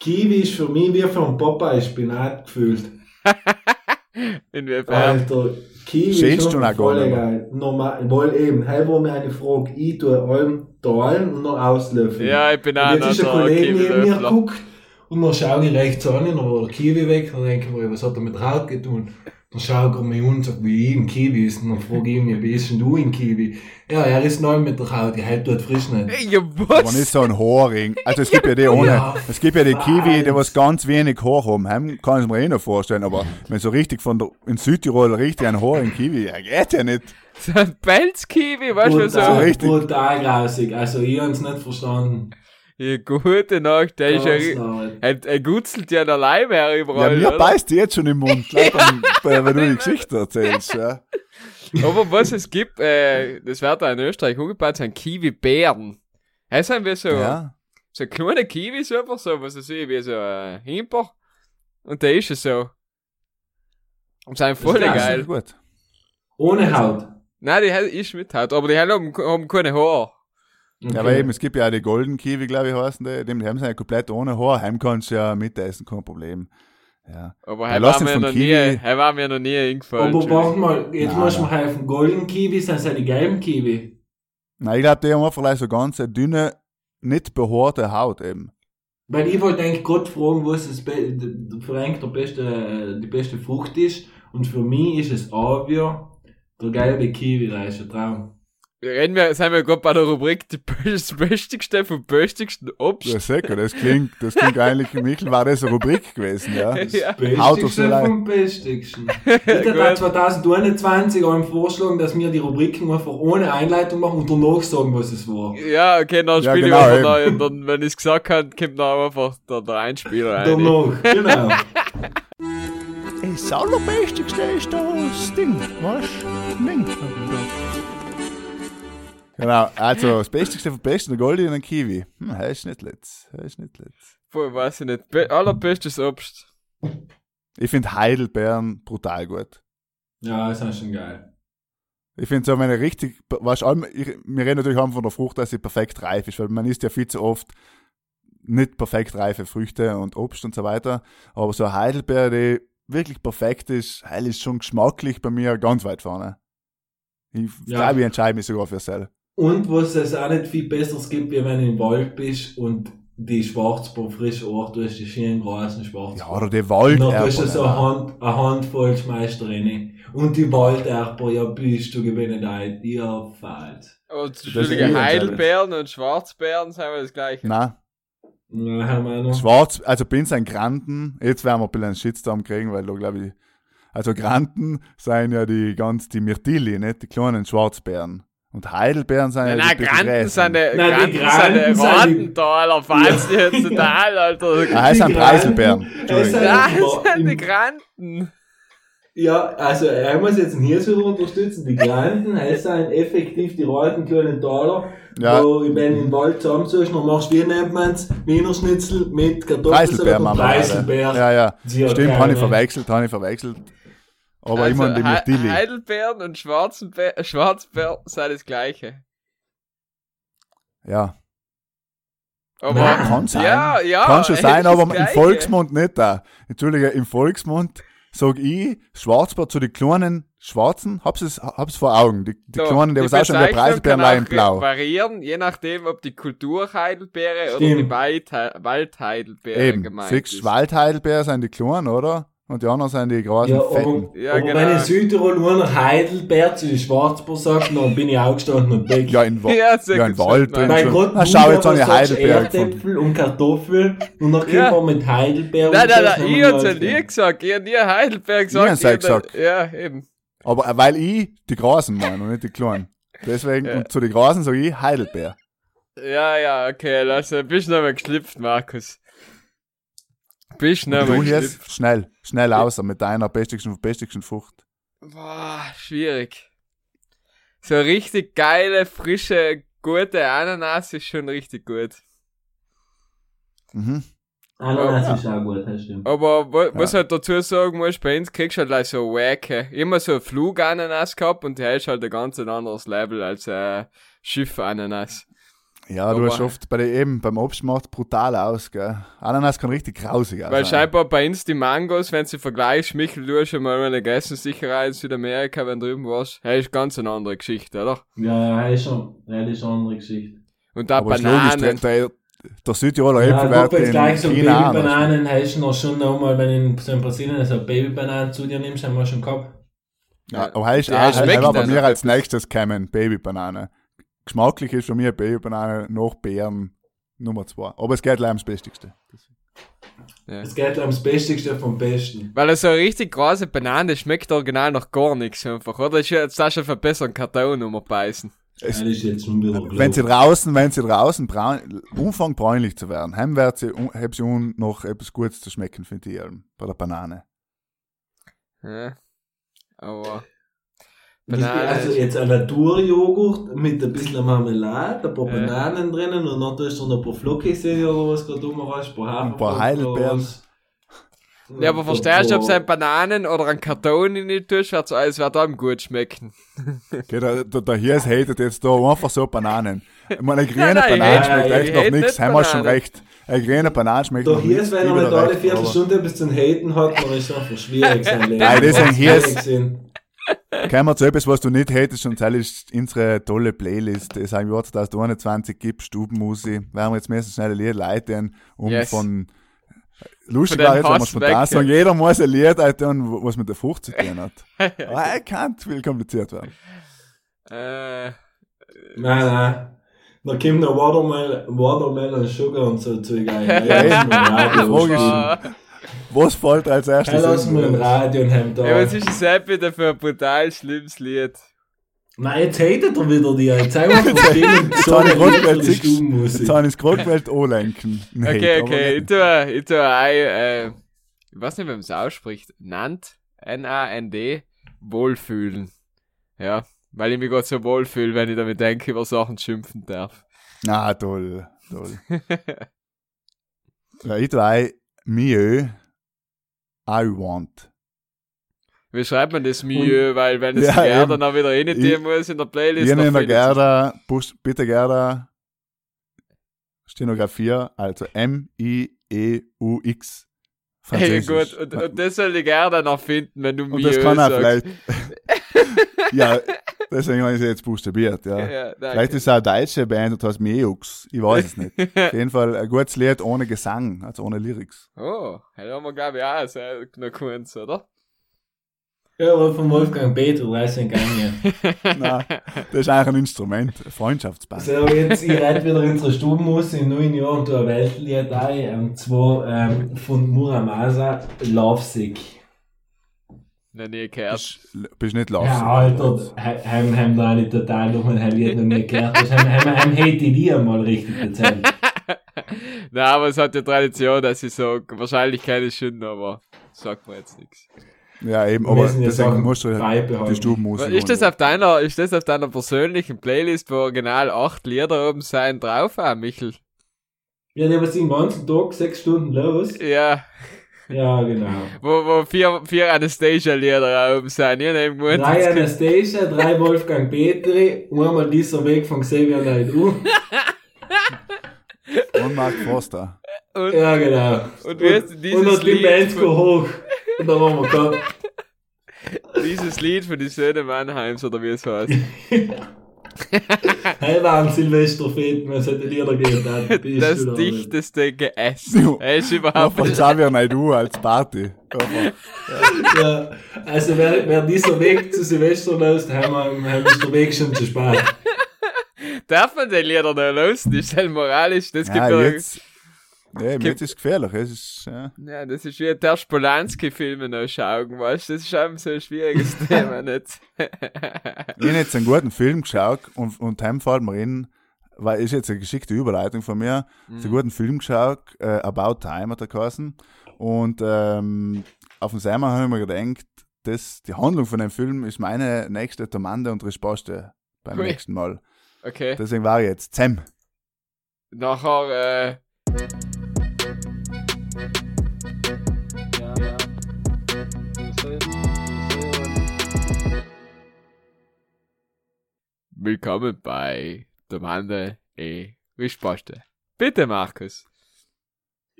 Kiwi ist für mich wie von Popeye Spinat gefühlt. <laughs> Inwiefern? Alter, Kiwi Schälst ist schon voll geil. Normal, weil eben, hey, wo mir eine Frage, ich tue allem teilen und noch auslöffeln. Ja, ich bin auch Und jetzt ist ein Kollege neben mir geguckt und dann schaue ich rechts an, dann war der Kiwi weg, dann denke ich mir, was hat er mit Haut getan? Dann schaue ich mich an und sage, wie ich im Kiwi ist, und dann frage ich ihn, wie bist denn du im Kiwi? Ja, er ist neu mit der Haut, die hält dort frisch nicht. Ja, Aber nicht was? so ein Haarring. Also es gibt ja die ohne, Ja, es gibt ja die Kiwi, die was. was ganz wenig Haar haben. Heim kann ich mir eh noch vorstellen, aber wenn so richtig von der, in Südtirol richtig ein Haarring Kiwi, ja, geht ja nicht. So ein Pelzkiwi, weißt du, so. Brutal, richtig. brutal grausig. Also, ich hab's nicht verstanden. Ja, gute Nacht, der ist ja, er, er gutzelt ja der Leim her Ja, überall, mir oder? beißt die jetzt schon im Mund, <laughs> gleich wenn du die Geschichte erzählst, ja. Aber was es gibt, äh, das wird da in Österreich umgebaut, sind Kiwi-Bären. Das sind wie so, Ja. so kleine Kiwis einfach so, was ich sehe, wie so ein Himper. Und der ist es so. Und sind voll klasse. geil. Gut. Ohne Haut. Nein, die ist mit Haut, aber die haben, haben keine Haare. Okay. Ja, aber eben, es gibt ja auch die Golden Kiwi, glaube ich, heißen die. Die haben sie ja komplett ohne Haar. Heim kannst du ja mitessen, kein Problem. Ja. Aber er lass war mir noch Kiwi. nie, war mir noch nie eingefallen. Aber warte mal, jetzt Nein, musst du mir helfen. Golden Kiwi sind ja die gelben Kiwi. Nein, ich glaube, die haben einfach so ganz dünne, nicht behaarte Haut eben. Weil ich wollte eigentlich gerade fragen, was das Be für eigentlich der beste, die beste Frucht ist. Und für mich ist es Avier, der gelbe Kiwi, der ist ein Traum. Reden wir, sind wir gerade bei der Rubrik die best- böstigste vom böstigsten Obst. Ja, sicher, das klingt, das klingt eigentlich, Michel, war das eine Rubrik gewesen, ja. <laughs> Das, Ja. Leid. vom Bestigsten. <laughs> Ich hätte da Gut. 2021 einem vorschlagen, dass wir die Rubriken einfach ohne Einleitung machen und danach sagen, was es war. Ja, okay, dann Ja, spiele genau, ich einfach eben. und dann, wenn ich es gesagt habe, kommt dann einfach der, der Einspieler rein. Danach, genau. das Allerbestigste ist das Ding, was? Ding. Genau, also das Bestigste vom Besten, der Goldi und ein Kiwi. Hm, das ist nicht letzt. Das ist nicht letzt. Voll, weiß ich nicht. Be allerbestes Obst. Ich finde Heidelbeeren brutal gut. Ja, das ist schon geil. Ich finde so, wenn er richtig, weißt, ich, wir reden natürlich auch von der Frucht, dass sie perfekt reif ist, weil man isst ja viel zu oft nicht perfekt reife Früchte und Obst und so weiter. Aber so eine Heidelbeere, die wirklich perfekt ist, heil ist schon geschmacklich bei mir ganz weit vorne. Ich Ja. glaube, ich entscheide mich sogar für Sell. Und was es auch nicht viel Besseres gibt, wie wenn du im Wald bist und die Schwarzbohr frisch auch, du hast die schönen großen Schwarzbohr. Ja, oder die Und dann tust du so eine, Hand, eine Handvoll schmeißt rein. Und die Walderber, ja, bist du gewinnen ein. Ja, falsch. Und Entschuldige, eh Heidelbeeren und Schwarzbeeren sind wir das gleiche. Nein, Ja, haben wir noch. Schwarz, also bin ein Granten, jetzt werden wir ein bisschen einen Shitstorm kriegen, weil da glaube ich, also Granten sind ja die ganz, die Myrtilli, nicht? Die kleinen Schwarzbeeren. Und Heidelbeeren sind Nein, ja nein, die Granten sind die, Nein, Granten sind Rotenthaler, falls die jetzt <laughs> total, Alter. Ah, es sind Die Preiselbeeren. Entschuldigung. es sind- Nein, im- das sind die Granten. Ja, also er muss jetzt hier wieder unterstützen. Die Granten, es sind effektiv die roten kleinen Taler, Ja. wo wenn du im Wald zusammensuchst, dann machst du, wie nennt man's, Wiener Schnitzel mit Kartoffelsalat und Mama. Preiselbeer. Ja, ja. Sie Stimmt, habe ich verwechselt, habe ich verwechselt. Aber also, immer die Hei- Myrtilli. Heidelbeeren und Schwarzenbe Schwarzbeeren sind das gleiche. Ja. Aber, Nein. Kann sein. Ja, ja. Kann schon sein, aber im Gleiche. Volksmund nicht da. Entschuldige, im Volksmund sag ich Schwarzbär zu den kleinen Schwarzen, hab's es, hab's vor Augen. Die, die So, kleinen, die was auch schon der in auch blau. variieren, je nachdem, ob die Kulturheidelbeere oder Stimmt. die Waldhei- Waldheidelbeere Eben, gemeint siehst ist. Waldheidelbeeren sind die kleinen, oder? Und die anderen sind die großen, Ja, fetten. aber, Ja, aber genau. wenn in Südtirol nur noch Heidelbeer zu Schwarzbär sagt, dann bin ich auch gestanden und weg. Ja, in, Wa Ja, ja, in Wald drin man. Mein schon. Gott, Na, schau, jetzt sagst Heidelbeeren gefunden. Erdäpfel und Kartoffel und dann Ja. man mit Heidelbeer Nein, nein, nein, ich wir hab's ja nie gesagt. Ich hab nie Heidelberg gesagt. hab's ich hab gesagt. Ja, eben. Aber äh, weil ich die Großen meine und nicht die Kleinen. Deswegen, Ja. und zu den Großen sage ich Heidelbeer. Ja, ja, okay, lass, bist du noch mal geschlüpft, Markus. Bist du noch mal Du hier geschlüpft. schnell, schnell außer mit deiner pestigsten, pestigsten Frucht. Boah, schwierig. So richtig geile, frische, gute Ananas ist schon richtig gut. Mhm. Ananas ist auch gut, das stimmt. Aber wa- was halt dazu sagen muss, bei uns kriegst du halt like so Wacke. Immer so Flugananas gehabt und der ist halt ein ganz anderes Level als äh, Schiff-Ananas. Ja, du hast oft bei der eben beim Obst macht brutal aus, gell? Ananas kann richtig grausig Weil aussehen. scheinbar bei uns die Mangos, wenn sie vergleichst, Michel, du hast schon mal eine gegessen, sicher auch in Südamerika, wenn du drüben warst. Hey, ist ganz eine andere Geschichte, oder? Ja, das ist schon, ist schon eine andere Geschichte. Und da Aber ist logisch, der, Bananen. der, Südtiroler Ja, Äpfelwert du gleich so in China. Babybananen hast, noch schon nochmal, wenn du so in Brasilien so Babybananen zu dir nimmst, haben wir schon gehabt. Ja, aber heißt, Ja, schmeckt war bei mir als nächstes kämen Babybanane. Geschmacklich ist für mich Babybanane nach Beeren Nummer zwei. Aber es geht gleich ums Bestigste. Ja. Es geht ums Bestigste vom Besten. Weil so eine richtig große Banane schmeckt original noch gar nichts einfach, oder? Jetzt auch schon verbessern Karton. Es, jetzt schon wieder wenn sie draußen, wenn sie draußen braun, Umfang bräunlich zu werden, haben wird sie, un- noch etwas Gutes zu schmecken, finde ich, ähm, bei der Banane. Ja. Aber. Das-. Also jetzt ein Naturjoghurt mit ein bisschen Marmelade, ein paar Ja. Bananen drinnen und dann tust du noch ein paar Flockis oder was gerade rumreißt, ein paar Hafer. Ein paar Heidelbeeren. ja, aber verstehst du, ob es ein Bananen oder ein Karton in die tust, wird's alles wird einem gut schmecken. <laughs> Okay, der, der, der Hirs hatet jetzt da einfach so Bananen. Ich meine, eine <laughs> grüne Nein, nein, Banane schmeckt echt noch nichts, nicht haben wir schon recht. Eine grüne Banane schmeckt Doch noch hier ist, wenn er wieder nicht alle Viertelstunde etwas zum Haten hat, dann ist es einfach schwierig <laughs> sein Leben. Nein, hier ist- Schwierig sein. Kommen wir zu etwas, was du nicht hättest, und das ist unsere tolle Playlist, die es im Jahr 2021 gibt, Stubenmusi. Werden wir jetzt meistens schnell ein Lied leiten, um Yes. von Lustig war jetzt, wenn man spontan sagen, jeder muss ein Lied tun, was mit der Frucht zu tun hat. <laughs> Aber er kann viel kompliziert werden. Äh, Nein, nein. Da kommt noch Watermelon, Watermelon Sugar und so Zeug ein. <laughs> Ja, Ja, lass Was fällt als erstes? Hey, lass in? mir ein Radio und haben da. ja, was ist das App wieder für ein brutal schlimmes Lied? Nein, jetzt hatet er wieder die. Jetzt sagen wir von denen so eine Stubenmusik. jetzt habe ich das gewählt, anlenken. Okay, okay, ich tue, ich tue ein, äh, ich weiß nicht, wie man es ausspricht, Nant, N-A-N-D, Wohlfühlen. Ja, weil ich mich gerade so wohlfühle, wenn ich damit denke, über Sachen schimpfen darf. Na, toll, toll. <laughs> ja, ich tue ein Milieu, I want. Wie schreibt man das Milieu, weil wenn es Ja, ja, eben. dann auch wieder rein tun muss in der Playlist. Ich findet sich's. Gerda, Bus- bitte Gerda, Stenografie, also M-I-E-U-X. Hey, Französisch. gut, und, und das soll ich gerne noch finden, wenn du Und Milieu das kann er vielleicht. <laughs> ja, deswegen habe ich es jetzt buchstabiert, ja. Ja. Vielleicht ist es eine deutsche Band und heißt Meux. Ich weiß es nicht. <laughs> Auf jeden Fall ein gutes Lied ohne Gesang, also ohne Lyrics. Oh, da haben wir glaube ich auch sehr kurz, oder? Ja, aber von Wolfgang Peter, 13 Gänge. <laughs> Nein, das ist eigentlich ein Instrument, ein Freundschaftsband. So, jetzt, ich reite wieder in unsere Stube muss in neun Jahren und ein Weltlied ein, und zwar ähm, von Muramasa, Lovesick. Noch nie gehört. Bist, bist nicht lassen. Ja, Alter, haben, haben da nicht total noch ein Lied noch nie gehört. Das haben, hätte ich dir mal richtig erzählt. <laughs> Nein, aber es hat ja Tradition, dass ich sage, wahrscheinlich keine ich schon, aber sagt mir jetzt nichts. Ja, eben, aber deswegen musst du halt die Stubenmusik. Ist das und- auf deiner, ist das auf deiner persönlichen Playlist, wo original acht Lieder oben sein drauf haben, Michel? Ja, der was den ganzen Tag sechs Stunden los. Ja, Ja, genau. wo, wo vier, vier Anastasia-Lieder oben sind. Ich gemeint, Drei das- Anastasia, drei <laughs> Wolfgang Petri, einmal dieser Weg von Xavier Naidoo. Und Mark Foster. und, Ja, genau. Und dieses und noch die Lied go hoch. Und dann haben wir gehabt. dieses Lied von die Söhne Mannheims, oder wie es heißt. <laughs> Hey, war am Silvesterfest, man sollte Lieder bist Das du da dichteste. Ja. Er ist überhaupt von nicht. Xavier Naidoo als Party. Ja, also wer, wer dieser Weg zu Silvester lässt, haben wir, haben ist der Weg schon zu spät. Darf man den Lieder noch los? Das ist halt moralisch, das gibt ja, ja, jetzt, ja, eben, jetzt ist gefährlich. Es ist, ja. ja, das ist wie der Spolanski-Filme noch schauen, weißt du? Das ist einfach so ein schwieriges <laughs> Thema, nicht? Ich habe jetzt einen guten Film geschaut und, und heim fällt mir in, weil ist jetzt eine geschickte Überleitung von mir, Mhm. einen guten Film geschaut, äh, About Time hat er geheißen. Und ähm, auf dem Seimer habe ich mir gedacht, das, die Handlung von dem Film ist meine nächste Tomande und Resposte beim Hui. nächsten Mal. Okay. Deswegen war ich jetzt Zem. Nachher, äh, Willkommen bei Domande e Risposte. Bitte, Markus.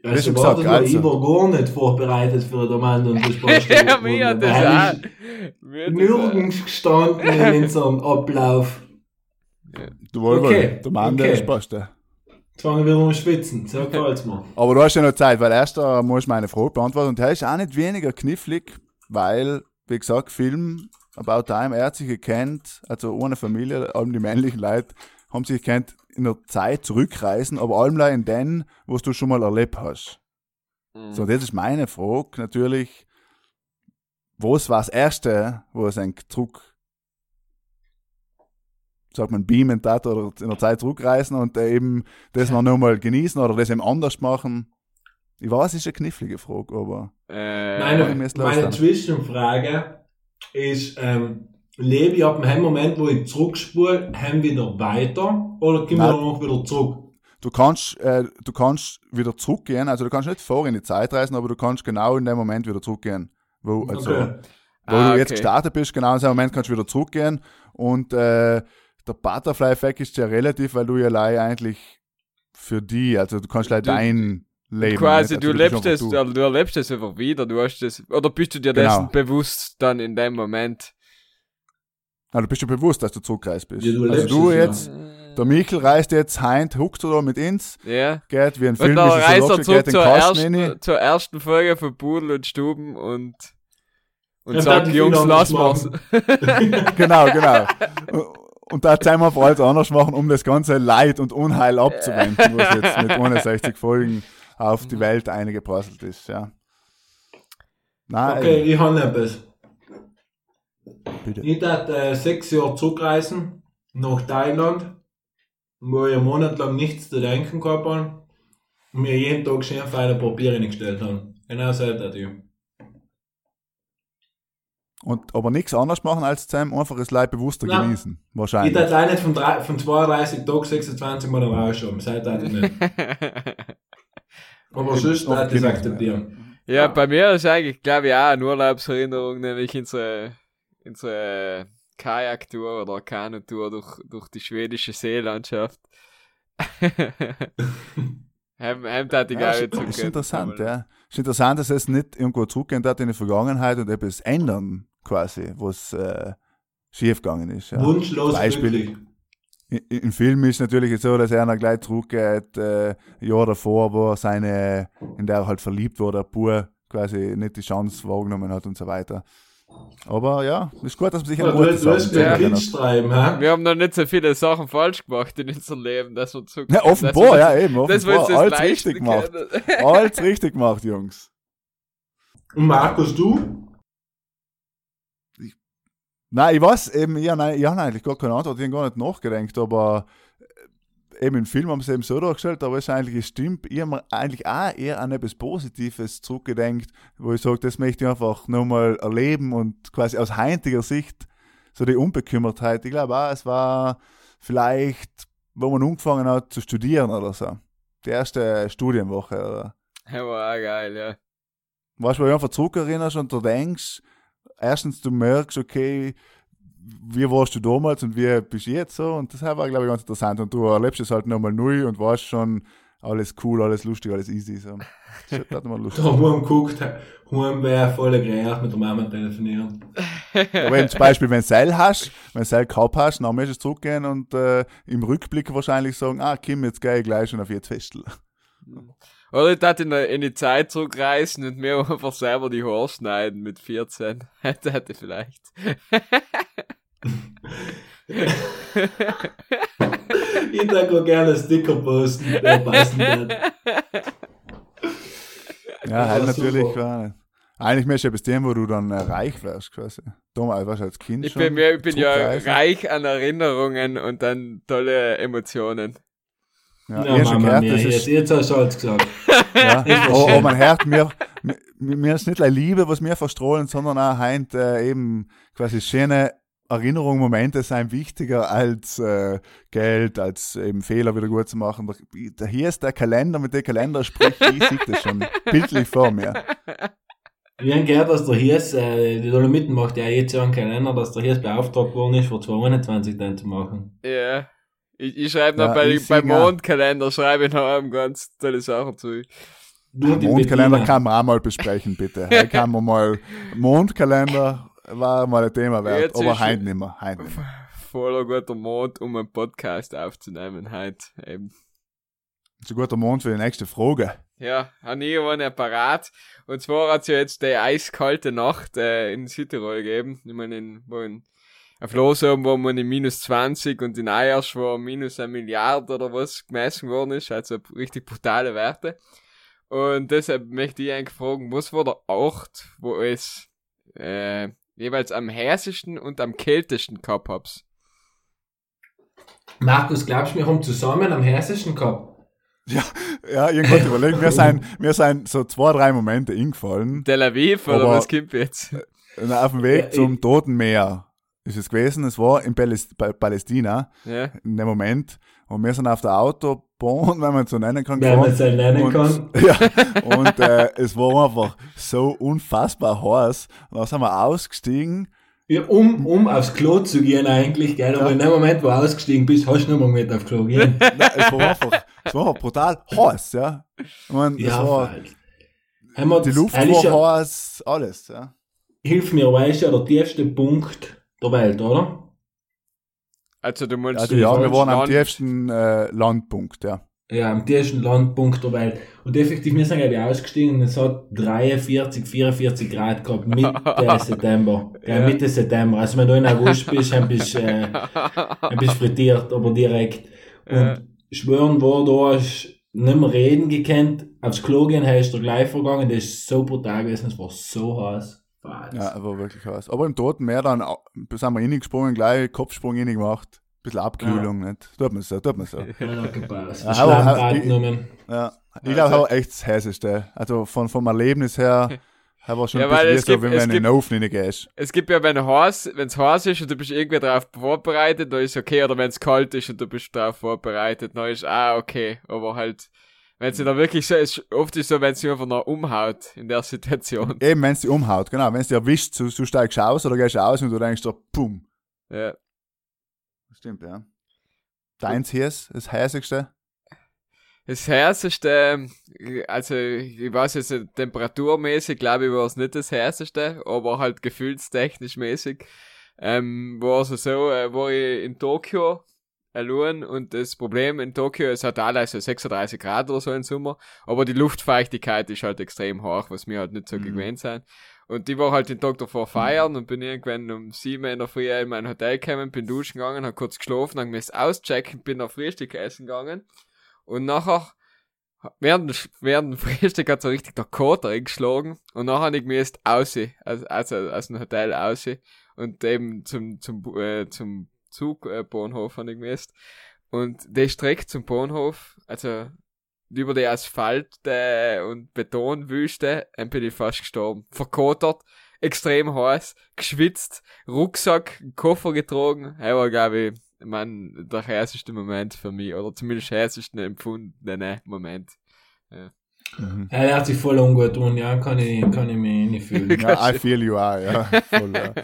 Das ist Also, gesagt, mal, also. ich war gar nicht vorbereitet für Mann und passt ja, mir hat das auch. Nirgends gestanden <laughs> in unserem Ablauf. Du wohl, Okay, wohl. Tomande okay. Resposte. Jetzt fangen wir um schwitzen. So <laughs> gefällt's mir. Aber du hast ja noch Zeit, weil erst da muss ich meine Frage beantworten. Und der ist auch nicht weniger knifflig, weil, wie gesagt, Film About Time, er hat sich gekannt, also ohne Familie, allem die männlichen Leute, haben sich gekannt in der Zeit zurückreisen, aber allem in den, was du schon mal erlebt hast. Mhm. So, das ist meine Frage natürlich. Was war das Erste, wo es ein zurück, sagt man, beamen tat oder in der Zeit zurückreisen und eben das noch nochmal genießen oder das eben anders machen? Ich weiß, es ist eine knifflige Frage, aber Äh, Meine, meine Zwischenfrage ist, ähm, lebe ich ab dem Moment, wo ich zurückspule, heim wieder weiter oder ich Nein. danach wieder zurück? du kannst, äh, du kannst wieder zurückgehen, also du kannst nicht vor in die Zeit reisen, aber du kannst genau in dem Moment wieder zurückgehen. Wo, also, Okay. wo Ah, du jetzt okay. gestartet bist, genau in dem Moment kannst du wieder zurückgehen und äh, der Butterfly-Effekt ist ja relativ, weil du ja leider eigentlich für die, also du kannst leider dein Leben. Quasi, du Also lebst es, du. also du erlebst es einfach wieder, du hast das, oder bist du dir Genau. dessen bewusst dann in dem Moment? Also du bist dir bewusst, dass du zurückreist bist. Ja, du also du es, ja. jetzt, der Michel reist jetzt heint, huckt oder mit ins, Ja. geht wie ein Und Film, dann ist es reist so er zurück zur rein. ersten, zur ersten Folge von Pudel und Stuben und, und Ja, sagt, dann die Jungs, lass mal's. <laughs> genau, genau. Und da zeigen wir einfach alles anders machen, um das ganze Leid und Unheil abzuwenden, was jetzt mit <laughs> 61 Folgen auf die Welt eingeprasselt ist, ja. Nein, Okay, ich habe etwas. bitte. Ich werde äh, sechs Jahre zurückreisen nach Thailand, wo ich einen Monat lang nichts zu denken gehabt habe und mir jeden Tag schön feine Papiere hingestellt haben. Genau so hätte ich. Und aber nichts anderes machen als zusammen einfach das Leid bewusster Nein. genießen. Ich Wahrscheinlich. werde leider nicht von, drei, von 32 Tagen 26 Mal rausschauen. Seid ihr nicht. <laughs> Aber sonst hätte ich es akzeptieren. Ja, bei mir ist eigentlich, glaube ich, auch eine Urlaubserinnerung, nämlich unsere, unsere Kajaktour oder Kanutour durch, durch die schwedische Seelandschaft. Heim, heim tat ich Ja, auch so ist interessant, ja. Ist interessant, dass es nicht irgendwo zurückgehen hat in die Vergangenheit und etwas ändern, quasi, was äh, schief gegangen ist. Ja. Wunschlos Beispiel. glücklich. Im Film ist natürlich so, dass er dann gleich zurückgeht, äh, ein Jahr davor, wo er seine, in der er halt verliebt wurde, der Bub quasi nicht die Chance wahrgenommen hat und so weiter. Aber ja, ist gut, dass man sich Ja, an du, du hast mir erinnert. Witz schreiben, hä? Wir haben noch nicht so viele Sachen falsch gemacht in unserem Leben, dass wir zu. Ja, offenbar, ja, eben, offenbar. das Alles richtig gemacht. Alles richtig gemacht, Jungs. Und Markus, du? Nein, ich weiß eben, ich habe ich hab eigentlich gar keine Antwort, ich habe gar nicht nachgedacht, aber äh, eben im Film haben sie eben so dargestellt, aber es ist eigentlich, stimmt, ich habe mir eigentlich auch eher an etwas Positives zurückgedenkt, wo ich sage, das möchte ich einfach nochmal erleben und quasi aus heutiger Sicht so die Unbekümmertheit. Ich glaube auch, es war vielleicht, wo man angefangen hat zu studieren oder so. Die erste Studienwoche oder <laughs> Ja, war auch geil, ja. weißt du, wo du einfach zurückerinnerst und du denkst, erstens du merkst, okay, wie warst du damals und wie bist du jetzt so und das war, glaube ich, ganz interessant und du erlebst es halt nochmal neu und weißt schon, alles cool, alles lustig, alles easy, so. Das ist halt mal lustig. Da haben wir geguckt, haben wir voll gerecht mit der Mama telefonieren. Aber wenn zum Beispiel, wenn du Seil hast, wenn du Seil gehabt hast, dann musst du zurückgehen und äh, im Rückblick wahrscheinlich sagen, ah, Kim, jetzt gehe ich gleich schon auf jetzt Festel. Oder ich dachte in, in die Zeit zurückreisen und mir <laughs> einfach selber die Haare schneiden mit 14. <laughs> Hätte, hätte vielleicht. Ich darf gerne Sticker posten, der passen wird. Ja, halt Ja, natürlich, super. war, eigentlich möchtest du ja bis dem, wo du dann äh, reich wärst, quasi. Damals warst du als Kind Ich schon. bin, mir, ich bin ja reich an Erinnerungen und an tolle Emotionen. Ja, Ja, ich hab schon Mama, gehört, mir, das jetzt, ist, jetzt hast du alles gesagt. ja, schön. aber man hört, mir, mir, ist nicht nur Liebe, was wir verstrahlen, sondern auch heint, äh, eben quasi schöne Erinnerungen, Momente sind wichtiger als äh, Geld, als eben Fehler wieder gut zu machen. Da, hier ist der Kalender, mit dem Kalender spricht, ich sehe das schon bildlich vor mir. Ich habe gehört, dass der Hies, äh, die Dolomiten macht ja jetzt ja einen Kalender, dass der Hies beauftragt worden ist, für 2021 dann zu machen. Ja. Ich, ich schreibe noch Ja, bei, ich beim. Mondkalender, schreibe ich noch einem ganz tolle Sachen zu. Und die Mondkalender Bettina. kann man auch mal besprechen, bitte. Heute kann man mal, Mondkalender war mal ein Thema wert, Jetzt aber heint nicht mehr, heint nicht mehr. Voller guter Mond, um einen Podcast aufzunehmen heute. Eben. Das ist ein guter Mond für die nächste Frage. Ja, habe ich eine parat. Und zwar hat es ja jetzt die eiskalte Nacht äh, in Südtirol gegeben. Ich meine, in, wo in auf Los oben, wo man in minus 20 und in Eiersch, wo minus eine Milliarde oder was gemessen worden ist. Also richtig brutale Werte. Und deshalb möchte ich eigentlich fragen, was war der Ort, wo es äh, jeweils am heißesten und am kältesten gehabt hab's? Markus, glaubst du, wir haben zusammen am heißesten gehabt? Ja, ich konnte überlegen, mir sind, mir sind so zwei, drei Momente eingefallen. Tel Aviv oder Aber- was kommt jetzt? Und auf dem Weg Ja, zum Toten Meer ist es gewesen. Es war in Paläst Pa- Palästina Ja. in dem Moment. Und wir sind auf der Autobahn, wenn man es so nennen kann, Wenn man es gefahren. nennen Und- kann. <laughs> Ja, und äh, es war einfach so unfassbar heiß. Und dann sind wir ausgestiegen. Ja, um, um aufs Klo zu gehen eigentlich, gell? Aber Ja. in dem Moment, wo du ausgestiegen bist, hast du nicht mehr mit aufs Klo gehen. Nein, es war einfach, es war einfach brutal heiß, ja. Ich meine, es ja, war, die Luft war heiß, alles, ja. hilf mir, weißt ja, der tiefste Punkt der Welt, oder? Also du meinst Also du ja, wir waren am tiefsten äh, Landpunkt, ja. Ja, am tiefsten Landpunkt der Welt. Und effektiv, wir sind glaube ich ausgestiegen und es hat 43, 44 Grad gehabt, Mitte <laughs> September. Ja, Ja. Mitte September. Also wenn du in August bist, ein bisschen, äh, ein bisschen frittiert, aber direkt. Und Ja. schwören war, du hast nicht mehr reden gekannt, aufs Klo gehen, hast du gleich vergangen, das ist so brutal gewesen, es war so heiß. Was? Ja, war wirklich heiß. Aber im Toten Meer dann sind wir reingesprungen, gleich Kopfsprung reingemacht. Bisschen Abkühlung, nicht? Tut man so, tut man so. <laughs> Ja, hat gepasst. Ja, Ja, aber- aber- genommen. Ja. Ich Ja, glaube, also- auch echt das Heißeste. Also von, vom Erlebnis her, her <laughs> war schon Ja, ein weil bisschen wie es so, gibt- wenn es man in den gibt- Ofen reingehst. Es gibt ja, wenn heiß, wenn's heiß ist und du bist irgendwie darauf vorbereitet, dann ist okay, oder wenn's kalt ist und du bist darauf vorbereitet, dann ist ah okay, aber halt, wenn's dir da wirklich so ist, oft ist so, wenn's dich einfach noch umhaut in der Situation. Eben, wenn es dich umhaut, genau. Wenn es dich erwischt, du, du steigst aus oder gehst aus und du denkst so, pum. Ja. Stimmt, ja. Deins hier ist das heißigste. Das heißeste, also ich weiß jetzt temperaturmäßig, glaube ich, war es nicht das heißeste, aber halt gefühlstechnisch mäßig. Ähm, war es so, äh, war ich in Tokio allein und das Problem in Tokio, es hat teilweise 36 Grad oder so im Sommer, aber die Luftfeuchtigkeit ist halt extrem hoch, was wir halt nicht so Mhm. gewöhnt sind. Und die war halt den Tag davor feiern und bin irgendwann um sieben in der Früh in mein Hotel gekommen, bin duschen gegangen, hab kurz geschlafen, dann müssen auschecken, bin nach Frühstück essen gegangen. Und nachher, während, dem- während dem Frühstück hat so richtig der Kater eingeschlagen. Und nachher hab ich müsst aussehen, also, also aus dem Hotel aussehen. Und eben zum, zum, äh, zum Zugbahnhof hab ich müsst. Und die Strecke zum Bahnhof, also über die Asphalt äh, und Betonwüste, dann bin ich fast gestorben. Verkotert, extrem heiß, geschwitzt, Rucksack, Koffer getragen. Das war, glaube ich, mein, der heißeste Moment für mich, oder zumindest heißeste empfundene Moment. Mhm. Ja, der hat sich voll ungut tun, ja, kann ich, kann ich mich nicht fühlen. <laughs> Ja, I feel you are, ja. Voll, ja.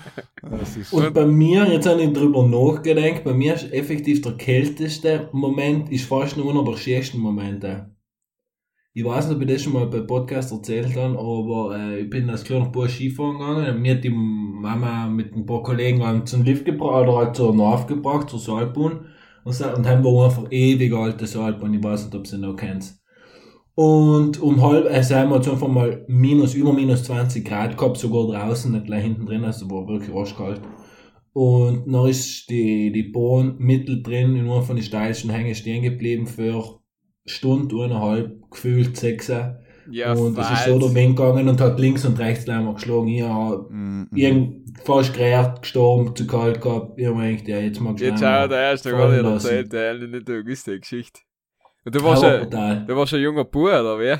Und bei mir, jetzt habe ich drüber nachgedacht, bei mir ist effektiv der kälteste Moment, ist fast nur noch der schönste Moment. Ich weiß nicht, ob ich das schon mal bei Podcast erzählt habe, aber äh, ich bin als kleiner Bub Skifahren gegangen. Mir hat die Mama mit ein paar Kollegen zum Lift gebracht, oder halt zur North gebracht, zur Saalbahn. Und, und haben wir einfach ewig alte Saalbahn, ich weiß nicht, ob sie noch kennt. Und um halb, also wir jetzt einfach mal minus, über minus 20 Grad gehabt, sogar draußen, nicht gleich hinten drin, also war wirklich arschkalt. Und dann ist die, die Bahn mittendrin in einer von den steilsten Hängen stehen geblieben für Stunde, eineinhalb, gefühlt sechs. Ja, und es ist so der Wind gegangen und hat links und rechts gleich mal geschlagen. Ich hab Mhm. irgend, fast gerät, gestorben, zu kalt gehabt. Ich hab mir gedacht, ja, jetzt mag ich Jetzt schau, der erste nicht lassen. erzählt, der nicht die Geschichte. Du warst ja, brutal. du warst ein junger Bub, oder wie?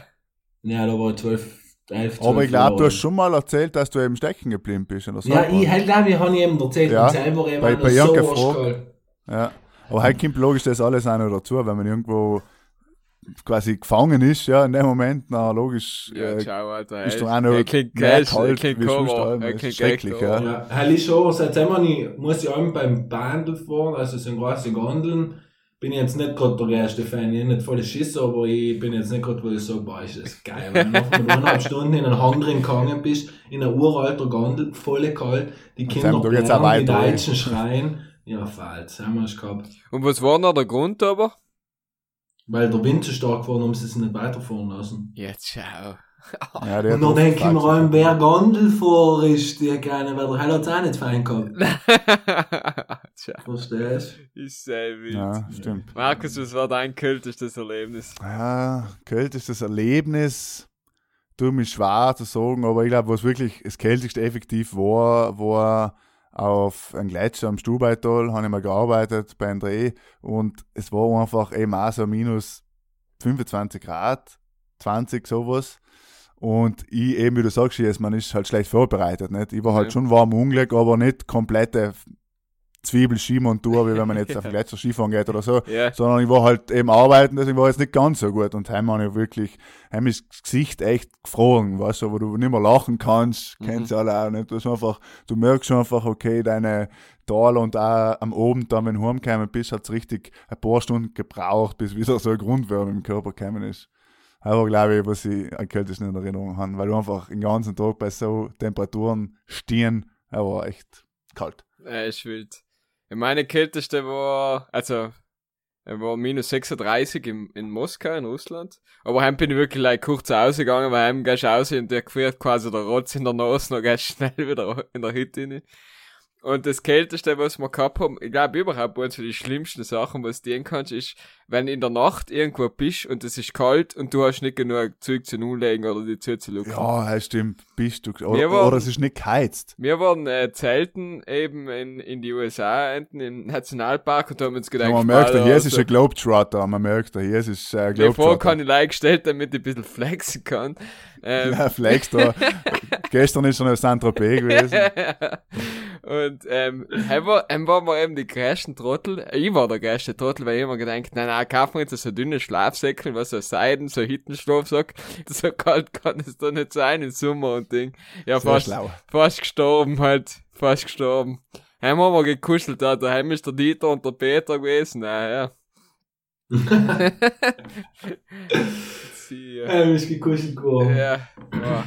Ja, da war ich 12, 11, 12 Aber ich glaube, du hast schon mal erzählt, dass du eben stecken geblieben bist. Oder so. Ja, ich halt glaube, ich habe eben erzählt, Ja, selber eben bei- auch bei so arschkalt. Ja. Aber heute kommt logisch das alles auch noch dazu, wenn man irgendwo quasi gefangen ist, ja, in dem Moment, na logisch, Ja, äh, ciao, Alter. ist doch auch noch klingt mehr geil, kalt klingt wie sonst allem. er klingt ist schrecklich, ja. Ja, hell ist schon, seitdem ich, muss ich allem beim Bandel fahren, also so große Gondeln, bin ich jetzt nicht gerade der erste Fan. Ich hab nicht voll Schiss, aber ich bin jetzt nicht gerade, wo ich sage, boah, ist das geil. Wenn du noch mit eineinhalb Stunden in einen Hang drin gegangen bist, in einer uralter Gondel, voll kalt, die Kinder brennen, die. Deutschen schreien. Ja, falsch, haben wir es gehabt. Und was war noch der Grund aber? Weil der Wind so stark war, haben sie es nicht weiterfahren lassen. Jetzt schau. Ja, Und dann hat denke ich mir allem, wer Gondelfahrer ist, der keine, weil der Heil hat's auch nicht fein gehabt. <laughs> Tja, Verstehst ist sehr wild. Ja, stimmt. Markus, was war dein kältestes Erlebnis? Ja, kältestes Erlebnis, tut mich schwer zu sagen, aber ich glaube, was wirklich das kälteste effektiv war, war auf einem Gletscher am Stubaital, habe ich mal gearbeitet bei einem Dreh und es war einfach eben auch so minus 25 Grad, 20 sowas. Und ich eben, wie du sagst, jetzt, man ist halt schlecht vorbereitet, nicht? Ich war halt Ja. schon warm Unglück, aber nicht komplette Zwiebel-Skimontur, wie wenn man <laughs> jetzt auf den Gletscher Skifahren geht oder so Ja, sondern ich war halt eben arbeiten, deswegen war jetzt nicht ganz so gut. Und heim habe ich wirklich, heim ist das Gesicht echt gefroren, weißt du, wo du nicht mehr lachen kannst, Mhm. kennst du alle auch nicht. Du, einfach, du merkst schon einfach, okay, deine Tal und auch am Abend dann, wenn du heimgekommen bist, hat es richtig ein paar Stunden gebraucht, bis wieder so eine Grundwärme im Körper gekommen ist. Aber glaube ich, was ich am kältesten in Erinnerung habe, weil du einfach den ganzen Tag bei so Temperaturen stehen, er war echt kalt. äh, ist wild. Meine kälteste war, also, er war minus 36 in, in Moskau, in Russland. Aber heim bin ich wirklich like, kurz rausgegangen, weil heim gehst du raus und der gefriert quasi der Rotz in der Nase, gehst du schnell wieder in der Hütte rein. Und das Kälteste, was wir gehabt haben, ich glaube überhaupt eines von die schlimmsten Sachen, was du kannst, ist, wenn in der Nacht irgendwo bist und es ist kalt und du hast nicht genug Zeug zu Umlegen oder die Tür zu lucken. Ja, stimmt, bist du. Oder, waren- oder es ist nicht geheizt. Wir waren äh, zelten eben in, in die USA, enten im Nationalpark und haben uns gedacht, Ja, man merkt, Alter, Jesus ist ein Globetrotter. Man merkt, Jesus ist ein Frage Globetrotter. kann ich like gestellt, damit ich ein bisschen flexen kann. Ähm, Ja, Flex da. <laughs> Gestern ist schon ein Saint-Tropez gewesen. <laughs> und ähm, haben wir, haben wir eben die größten Trottel. Ich war der größte Trottel, weil ich immer gedacht, nein, nein, kaufen wir jetzt so dünne Schlafsäckel, was so Seiden, so Hittenschlafsack. <laughs> So kalt kann es doch nicht sein im Sommer und Ding. Ja, Sehr fast, schlau. fast gestorben halt, fast gestorben. Heim haben wir gekuschelt, da daheim ist der Dieter und der Peter gewesen, naja. <laughs> Sie, äh, ist gekuschelt geworden. ja, ja.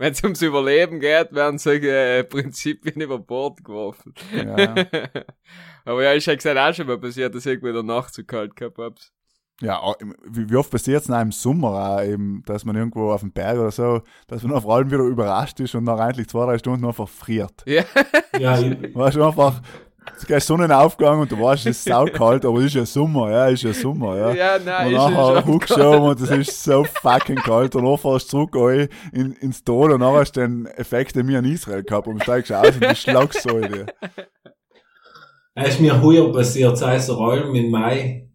Wenn es ums Überleben geht, werden solche äh, Prinzipien über Bord geworfen. Ja. <laughs> Aber ja, ist ja gesagt auch schon mal passiert, dass ich irgendwie in der Nacht zu kalt gehabt hab's. Ja, wie, oft passiert es im Sommer auch eben, dass man irgendwo auf dem Berg oder so, dass man auf allem wieder überrascht ist und nach eigentlich zwei, drei Stunden einfach friert. Ja, <laughs> Ja, ich, Weißt du, einfach, es geht Sonnenaufgang und du weißt, es ist saukalt, aber es ist ja Sommer, ja, es ist ja Sommer, ja. ja, nein, und ist nachher huckst du um und es ist so fucking kalt und dann fährst du zurück in, ins Tod und nachher hast du den Effekt, den wir in Israel gehabt haben, und steigst aus und du schlagst so in dir. Es ist mir heuer passiert, sei es Räumen im Mai.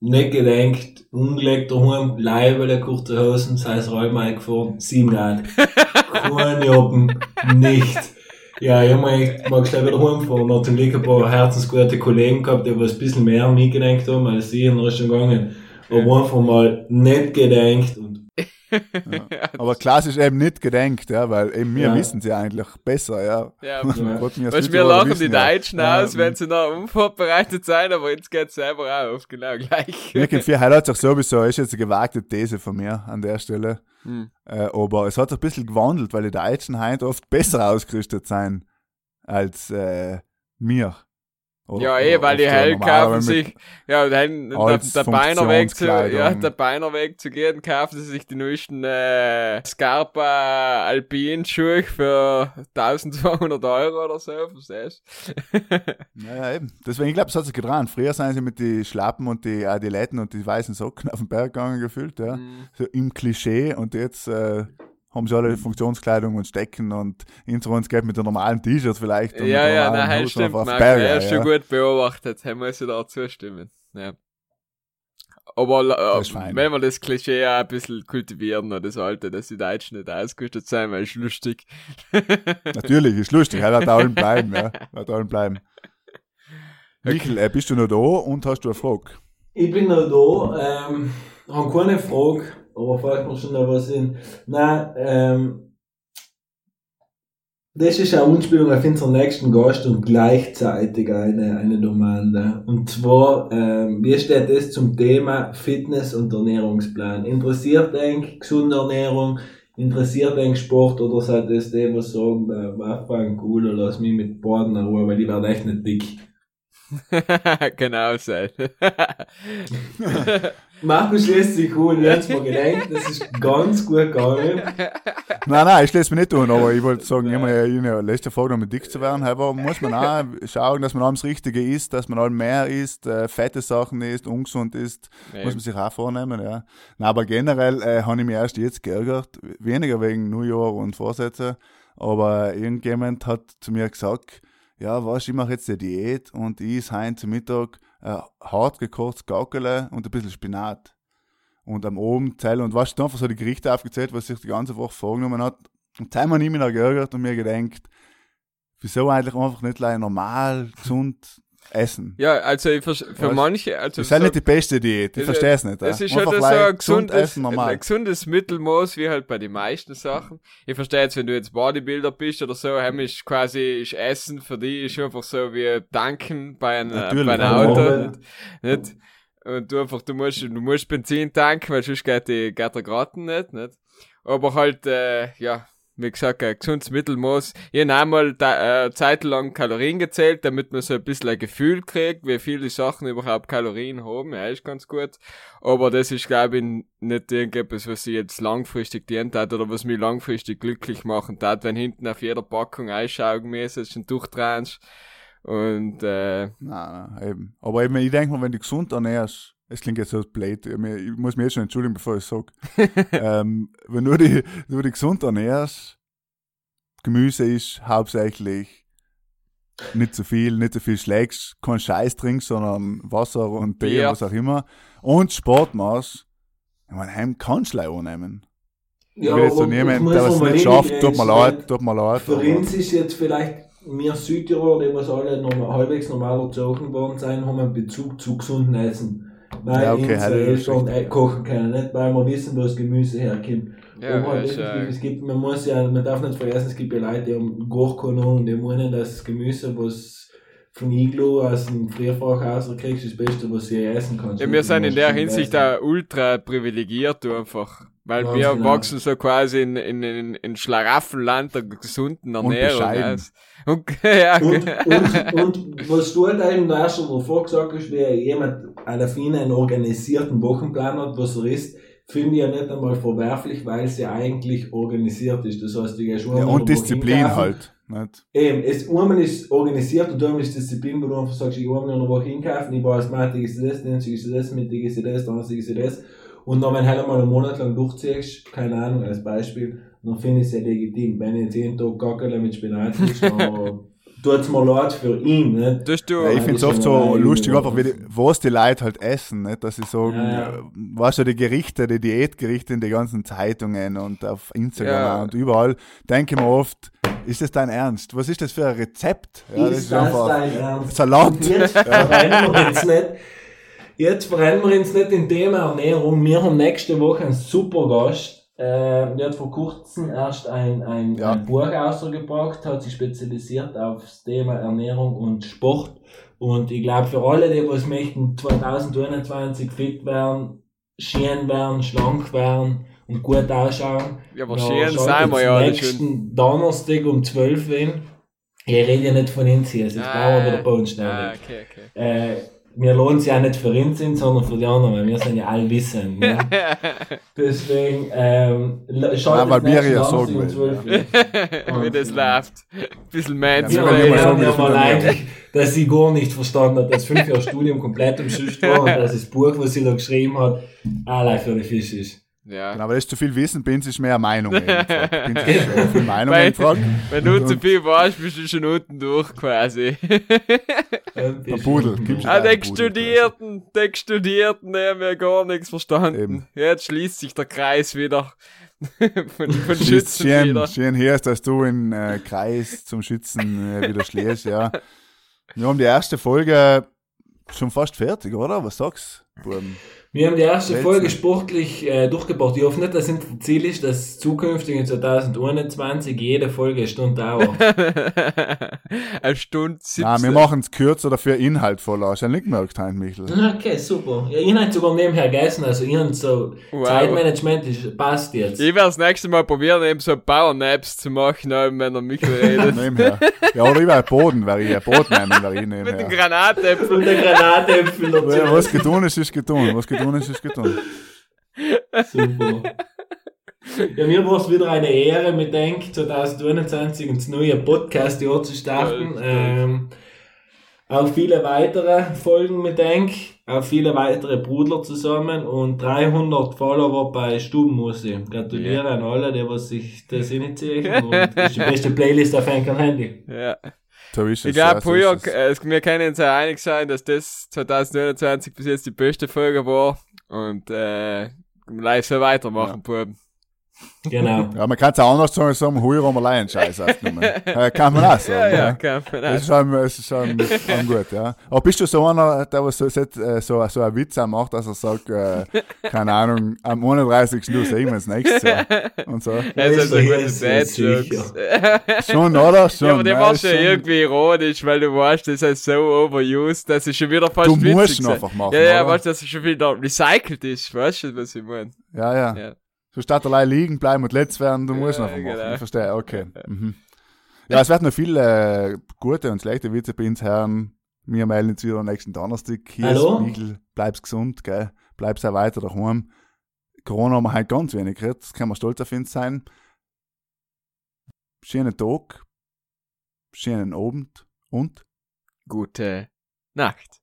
Nicht gedenkt, umgelegt daheim, Leibele, kurze Hosen, sei es Räumen eingefahren, 7 Grad. Keine Joppen, nicht. Ja, ich hab mal, echt- mag schnell wieder heimfahren. Noch zum Glück ein paar herzensgute Kollegen gehabt, die was ein bisschen mehr an mich gedenkt haben, als ich in der Richtung gegangen. Aber einfach mal nicht gedenkt und <laughs> Aber klassisch eben nicht gedenkt, ja, weil eben wir Ja. wissen sie eigentlich besser, ja. Ja, Ja. Gerade wir Weißt, wir lachen wissen die ja. Deutschen Ja, aus, wenn sie noch unvorbereitet sein, aber jetzt geht's selber auch oft genau gleich. Wirklich, viel hat sich sowieso, ist jetzt eine gewagte These von mir an der Stelle. Hm. Äh, aber es hat sich ein bisschen gewandelt, weil die Deutschen heute oft besser ausgerüstet sein als äh, wir. Oder- Ja, eh, weil die normal, kaufen sich, ja, dann, der, der Beinerweg zu, ja, der Beinerweg zu gehen, kaufen sie sich die neuesten, äh, Scarpa Alpin Schuhe für 1200 Euro oder so, verstehst <laughs> Ja, ja, eben. Deswegen, ich glaube, es hat sich getan. Früher sind sie mit die Schlappen und die Adiletten und die weißen Socken auf den Berg gegangen gefühlt, ja. Mhm. So im Klischee und jetzt äh, haben sie alle Funktionskleidung und Stecken und uns geht mit den normalen T-Shirts vielleicht. und Ja, ja, normalen nein, Hosen stimmt, Marc, Berge, er ist schon ja. gut beobachtet, er muss ich da zustimmen, ja. Aber äh, wenn wir das Klischee auch ein bisschen kultivieren, oder das Alte, dass die Deutschen nicht ausgerüstet sein, weil es lustig. <laughs> Natürlich, ist lustig, er wird allen bleiben, ja. <laughs> Wird allen bleiben. Michael, äh, bist du noch da und hast du eine Frage? Ich bin noch da, ähm, habe keine Frage, aber fällt mir schon noch was in. Nein, ähm, das ist eine Anspielung auf unseren nächsten Gast und gleichzeitig eine, eine Domaine. Und zwar, ähm, wie steht das zum Thema Fitness- und Ernährungsplan? Interessiert eigentlich gesunde Ernährung? Interessiert eigentlich Sport oder seid das die, was sagen, äh, Waffen, cool, lass mich mit Baden in Ruhe, weil die werden echt nicht dick. <laughs> genau sein. <laughs> Markus lässt sich cool, jetzt mal gedenkt, das ist ganz gut gegangen. <laughs> Nein, nein, ich schließe mich nicht tun, aber ich wollte sagen, immer in der letzten Folge noch mit dick zu werden, aber muss man auch schauen, dass man allem das Richtige isst, dass man allem mehr isst, äh, fette Sachen isst, ungesund isst, muss man sich auch vornehmen, ja. Nein, aber generell äh, habe ich mich erst jetzt geärgert, weniger wegen Neujahr und Vorsätze, aber irgendjemand hat zu mir gesagt, ja, was, ich mache jetzt die Diät und ich esse heute zum Mittag äh, hart gekochtes Gaukele und ein bisschen Spinat. Und am Abend zählen und was einfach so die Gerichte aufgezählt, was sich die ganze Woche vorgenommen hat. Und zweimal nie mehr geärgert und mir gedenkt, wieso eigentlich einfach nicht gleich normal, gesund essen? ja, also ich für manche, also Das ist halt so- nicht die beste Diät, ich Es- verstehe es nicht. Es ja. ist halt Einfach so ein gesundes, essen, normal. ein gesundes Mittelmaß, wie halt bei den meisten Sachen. Ich verstehe jetzt, wenn du jetzt Bodybuilder bist oder so, heim ist quasi, ist Essen für dich ist einfach so wie Tanken bei einem, Natürlich, bei einem ja. Auto. Ja. Nicht? nicht? Und du einfach, du musst, du musst Benzin tanken, weil sonst geht, die, geht der Graten nicht, nicht? Aber halt, äh, ja, wie gesagt, ein gesundes Mittelmaß. Ich habe einmal da, äh, zeitlang Kalorien gezählt, damit man so ein bisschen ein Gefühl kriegt, wie viele Sachen überhaupt Kalorien haben. Ja, ist ganz gut. Aber das ist, glaube ich, nicht irgendetwas, was ich jetzt langfristig dient hat oder was mich langfristig glücklich machen tat, wenn hinten auf jeder Packung Einschaugemäßig und durchtränst. Und, äh, nein, eben. Aber eben, ich denke mal, wenn du gesund ernährst, es klingt jetzt so blöd, ich muss mich jetzt schon entschuldigen, bevor ich es sage. <laughs> ähm, wenn du dich, du dich gesund ernährst, Gemüse ist hauptsächlich nicht zu viel, nicht zu viel schlägst, kein Scheiß trinkst, sondern Wasser und Tee Bier. und was auch immer, und Sport machst, ich meine, heim kannst du annehmen. ich will jetzt so aber niemand, der man nicht mal schafft, tut mir leid, tut mir leid. Für uns ist jetzt vielleicht, wir Südtiroler, die was alle normal, halbwegs normal erzogen worden sind, haben einen Bezug zu gesunden Essen. Weil Ja, okay, halt, das ist Eltern äh, kochen können, nicht weil wir wissen, wo das Gemüse herkommt. ja, Aber halt äh, es gibt, man muss ja, man darf nicht vergessen, es gibt ja Leute, die haben gar keine Ahnung, die meinen, dass das Gemüse, was von Iglo aus dem Frierfachhaus kriegst, ist das Beste, was sie essen kannst. ja, wir sind in der Hinsicht auch ultra privilegiert, du einfach. Weil Ganz wir genau. wachsen so quasi in, in, in, in Schlaraffenland der gesunden Ernährung. Und, <laughs> ja, Und, und, und was du halt eben da schon davor gesagt hast, wie jemand einer Fine einen organisierten Wochenplan hat, was er ist, finde ich ja nicht einmal verwerflich, weil sie eigentlich organisiert ist. Das heißt, die gehst Ja, einmal und wo Disziplin halt. Nicht? Eben, es, einmal ist organisiert und einmal ist Disziplin, wo du einfach sagst, ich einmal in der Woche hinkaufen, ich weiß, Montag ist das, Dienstag ist das, Mittag ist das, Donnerstag ist das. Und dann, wenn du halt einmal einen Monat lang durchziehst, keine Ahnung, als Beispiel, dann finde ich es sehr legitim. Wenn ich jetzt jeden Tag Gackerle mit Spinat isst, dann <laughs> tut's mir leid für ihn, ne? tust du, Ja, ich Ja, finde es das oft ist so lustig, einfach wie die, was die Leute halt essen, nicht? dass sie sagen, Ja, ja. weißt du, die Gerichte, die Diätgerichte in die ganzen Zeitungen und auf Instagram Ja. und überall, denke ich mir oft, ist das dein Ernst? Was ist das für ein Rezept? Ja, ist das dein Ernst? Salat. Jetzt nicht. Jetzt verrennen wir uns nicht in Thema Ernährung. Wir haben nächste Woche einen super Gast. Äh, der hat vor kurzem erst ein, ein, Ja. ein Buch ausgebracht, hat sich spezialisiert aufs Thema Ernährung und Sport. Und ich glaube, für alle, die was möchten, 2021 fit werden, schön werden, schlank werden und gut ausschauen, ja, aber ja, schön sein wir jetzt ja nächsten Donnerstag um 12 Uhr. Ich rede ja nicht von uns hier, es ist Ah, Bauer wieder bei uns Ah, ständig. okay, okay. Äh, wir lohnen sie ja nicht für uns sind, sondern für die anderen, weil wir sind ja allwissend. Ne? <laughs> Deswegen, ähm, Ja, schaut weil jetzt wir ja Donnerstag sagen 12 Uhr. <laughs> Wie das läuft. Bisschen Ja, Ja, haben ja wieder mal eigentlich, dass sie gar nicht verstanden hat, dass fünf Jahre Studium komplett umschüsst war und <laughs> dass das Buch, was sie da geschrieben hat, allein für die Fisch ist. Ja. Genau, aber das ist zu viel Wissen, Binz ist mehr gefragt. Binz ist äh, viel Meinungen Weil- gefragt. <laughs> Wenn du zu viel warst, bist du schon unten durch quasi. <laughs> Ähm, Der Pudel, Ah, den Studierten, den Studierten, die haben ja gar nichts verstanden. Eben. Jetzt schließt sich der Kreis wieder <laughs> von, von Schützen schön, wieder. schön her, dass du in äh, Kreis zum Schützen äh, wieder schlägst, ja. Wir haben die erste Folge schon fast fertig, oder? Was sagst du? Wir haben die erste Wälzen. Folge sportlich äh, durchgebracht. Ich hoffe nicht, dass unser Ziel ist, dass zukünftig in 2021 jede Folge eine Stunde dauert. <laughs> Eine Stunde 17. Nein, wir machen es kürzer, dafür inhaltvoller. Hast du ja nicht gemerkt, Heinz Michel? okay, super. Ja, ich habe sogar nebenher gegessen, also ich habe so Wow. Zeitmanagement ist, passt jetzt. Ich werde das nächste Mal probieren, eben so Power-Naps zu machen, wenn er Michael redet. <laughs> Nebenher. Ja, oder über Boden, wäre ich ein Boden nehmen, wäre ich <laughs> Mit dem nebenher. Granatäpfel. Und der Granatäpfel. Was getan ist, ist getan. Was getan ist, ist getan. Super. Ja, mir war es wieder eine Ehre, mit Denk 2021 ins neue Podcast-Jahr zu starten. Stolz. Ähm, auch viele weitere Folgen mit Denk, auch viele weitere Brudler zusammen und 300 Follower bei Stubenmusi. Gratuliere an alle, die was sich das initiieren <laughs> und das ist die beste Playlist auf einem Handy. Ja. So Ich glaube, ja, es. äh, wir können uns ja einig sein, dass das 2029 bis jetzt die beste Folge war. Und, äh, gleich so weitermachen, Buben. Genau. <laughs> Ja, man kann es auch anders sagen, sagen, heuer haben wir allein Scheiß aufgenommen. <laughs> äh, kann man auch sagen. Ja, ja, kann man Das ist auch. schon, das ist schon, schon gut, ja. Aber bist du so einer, der was so, so, so, so einen Witz auch macht, dass er sagt, äh, keine Ahnung, am 31. du sehen wir uns nächstes Jahr. Und so. <laughs> Das ist Ja, gute ist ja Dad-Jokes. Schon, oder? Schon. Ja, aber der ja schon- irgendwie ironisch, weil du weißt, das ist so overused, dass es schon wieder fast Du witzig musst ihn einfach machen, Ja, ja, oder? weißt du, dass es schon wieder recycelt ist, weißt du, was ich meine? Ja, ja. Ja. So statt allein liegen bleiben und letzt werden, du musst Ja, einfach machen. genau. Ich verstehe, okay. Mhm. Ja, es werden noch viele äh, gute und schlechte Witze bei uns hören. Wir melden uns wieder am nächsten Donnerstag. Hier Hallo? ist Michel, bleib's gesund, gell? Bleib's auch weiter daheim. Corona haben wir halt ganz wenig geredet, das kann man stolz auf uns sein. Schönen Tag, schönen Abend und Gute Nacht.